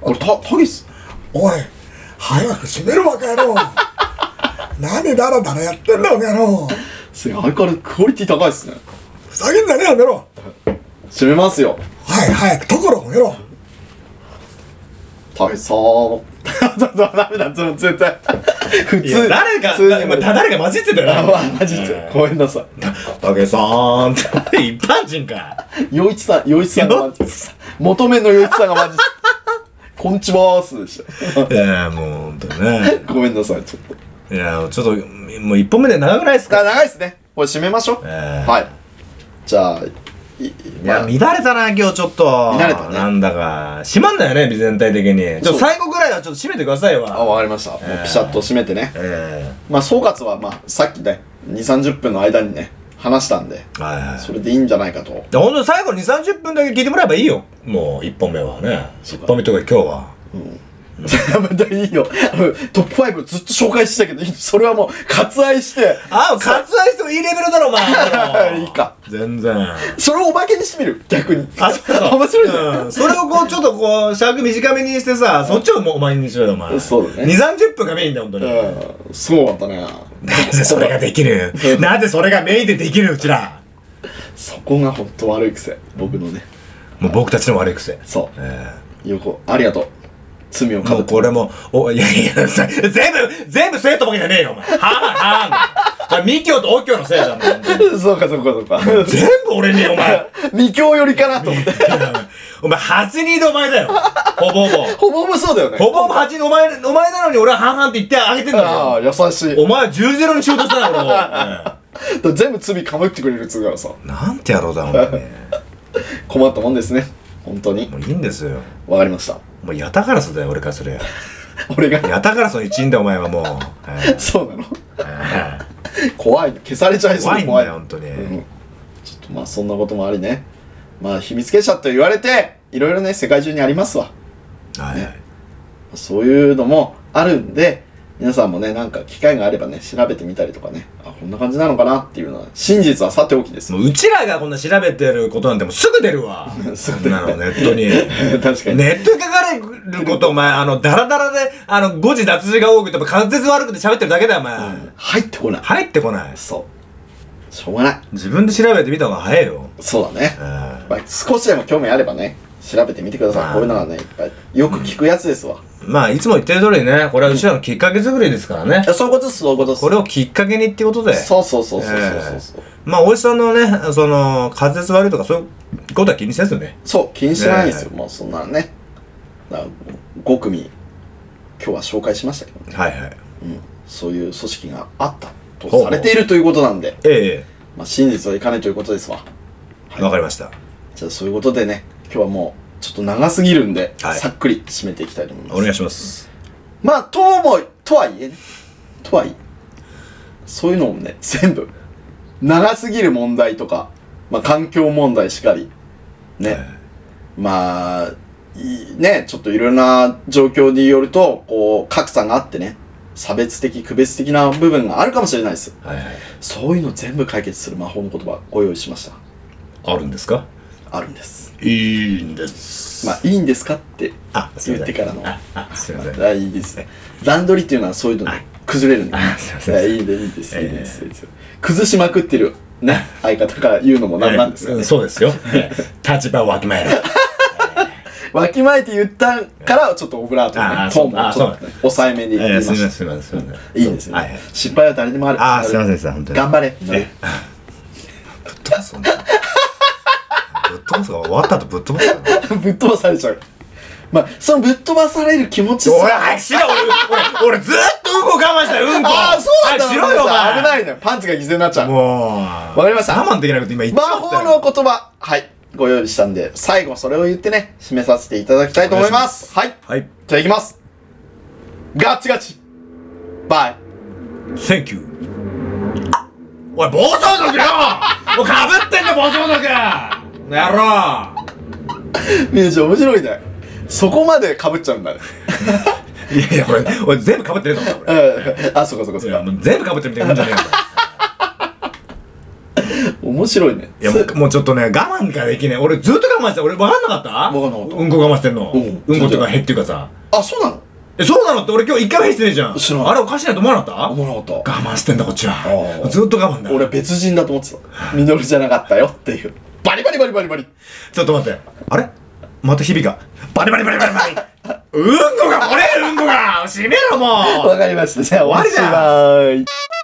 俺、た、たけし、おい、早く閉めるわけやろ。何ダラダラやってんだよ、やろ。すげえ、相変わらずクオリティ高いっすね。ふざけんじゃねえやめろ。閉めますよ。はい、早くところをやろ。たけしさー。ダメだ、絶対。普通。誰か、普誰か混じってたよあ、な。まあ、マジで。ごめんなさい。たけさーんって、一般人か。洋一さん、洋一さんがマジ求めの洋一さんがマジこんちはーすでしょ。いや、もう、ね。ごめんなさい、ちょっと。いや、ちょっと、もう一本目で長くないですあ、か長いっすね。これ締めましょう。ええはい。じゃあ、い、いや、まあ乱れたな、今日ちょっと。乱れたねなんだか。閉まんだよね、全体的に。ちょっと最後ぐらいはちょっと閉めてくださいあ、わ。わかりました。もうピシャッと締めてね。えまあ、総括は、まあ、さっきね、2、30分の間にね、話したんで、はいはい。それでいいんじゃないかと。でほんと最後2、30分だけ聞いてもらえばいいよ。もう1本目はね。そうか1本目とか今日は。また いいよ。トップ5ずっと紹介してたけど、それはもう割愛して、あ、割愛してもいいレベルだろ、お前。いいか。全然。それをおまけにしてみる逆に。あ、そうそう。面白いね。うん。それをこう、ちょっとこう、尺短めにしてさ、そっちをもうお前にしろよ、お前。そうだね2、30分がメインだよ、本当に。うん、そうだったね。なぜそれができる？なぜそれがメインでできるうちら。そこが本当悪い癖。僕のね。もう僕たちの悪い癖。そえう。よく、ありがとう。罪をかぶって。うこれも、お、いやいや、さ全部、全部生徒ばけじゃねえよ、お前。はぁはぁはぁ。ミキョとオキョのせいだもん。そうかそうかそうか。全部俺に、お前。二強寄りかなと思って。お前、8人でお前だよ。ほぼほぼ。ほぼほぼそうだよね。ほぼほぼ8人、お前、お前なのに俺は半々って言ってあげてんだああ、よ。優しい。お前は10ゼロにしようとしたな、俺全部罪かぶってくれるっつうからさ。えなんて野郎だ、ほんとに。困ったもんですね。本当に。もういいんですよ。わかりました。もうヤタガラスだよ、俺からすれ。俺が、ヤタガラスの一員だよ、お前はもう。えそうなの？え怖いね。消されちゃいそうで怖い。んだよ、本当に。うんちょっとまあそんなこともありね。まあ秘密結社と言われて、いろいろね、世界中にありますわ。はいはい。そういうのもあるんで、皆さんもね、なんか機会があればね、調べてみたりとかね、あ、こんな感じなのかなっていうのは、真実はさておきです。もううちらがこんな調べてることなんてもうすぐ出るわ。そんなのネットに。確かに。ネットに書かれることお前、あの、ダラダラで、あの、誤字脱字が多くても滑舌悪くて喋ってるだけだよ、お前。入ってこない。入ってこない。そう。しょうがない。自分で調べてみた方が早いよ。そうだね。えまあ、少しでも興味あればね、調べてみてください。こういうのがね、いっぱい。よく聞くやつですわ。えまあ、いつも言ってる通りね、これはうちらのきっかけ作りですからねそういうことです、そういうことです。これをきっかけにっていうことで。そうそうそうそうそうそうそう。まあ、おじさんのね、その、滑舌悪いとかそういうことは気にせずね。そう、気にしてないんですよ。ねもうそんなのね。だから5組、今日は紹介しましたけどね。はいはい。うん。そういう組織があったとされているということなんで、えまあ、真実はいかないということですわ。えわかりました。じゃあそういうことでね、今日はもう、ちょっと長すぎるんで、はいさっくり締めていきたいと思います。お願いします。まあ、とも、とはいえね、とはいえ、そういうのもね、全部、長すぎる問題とか、まあ、環境問題しかり、ね、まあ、いいね、ちょっといろんな状況によると、こう、格差があってね、差別的、区別的な部分があるかもしれないです。はいはい。そういうの全部解決する魔法の言葉ご用意しました。あるんですか？あるんです。いいんです。まあ、いいんですかって。言ってからの。あ、あすいません。あいいですね。段取りっていうのはそういうので崩れるんで。いいやいいでいいです、ええいいです。崩しまくってる、ね、相方から言うのもなんなんですがええね。そうですよ。ええ立場をわきまえろ。わきまえて言ったから、ちょっとオブラートのトーンもちょっと抑えめに言いええました。すいません、すいません、すいですね。失敗は誰でもある。あーすいません頑張れ。ええぶっ飛ばすんだ。ぶっ飛ばすが終わった後ぶっ飛ばす。ぶっ飛ばされちゃう。まあ、そのぶっ飛ばされる気持ち俺、早くしろ俺、俺、俺ずっとうんこ我慢したよ、うんこああ、そうなんだ。早くしろよ、お前危ないね。パンツが犠牲になっちゃう。もう。わかりました我慢できないこと今言っち魔ゃったよ。法の言葉、はい、ご用意したんで、最後それを言ってね、締めさせていただきたいと思います。はい。はい。じゃあ行きます。ガッチガチ。バイ。Thank you. おい、暴走族よもうかぶってんだ、暴走族やろミュージ面白いね。そこまで被っちゃうんだね。いやいや、俺、俺全部かぶってるぞ、俺。うんあ、そこそこいや、そこ。もう全部かぶってるみたいなもんじゃねえよ。面白いね。いや、もうもうちょっとね、我慢ができねえ。俺ずっと我慢してた。俺分かんなかった？わかんなかったうんこ我慢してんの。うんうんことかへっていうかさ。あ、そうなの？え、そうなのって俺今日一回もへしてねえじゃん。知らないあれおかしいなと思わなかった？思わなかった。我慢してんだこっちはずっと我慢だ俺別人だと思ってた。ミノルじゃなかったよっていう。バリバリバリバリバリ。ちょっと待って。あれ？また日々が？バリバリバリバリバリ。うんこが漏れるうんこが。閉めろもう。わかりました。じゃあ終わりだ。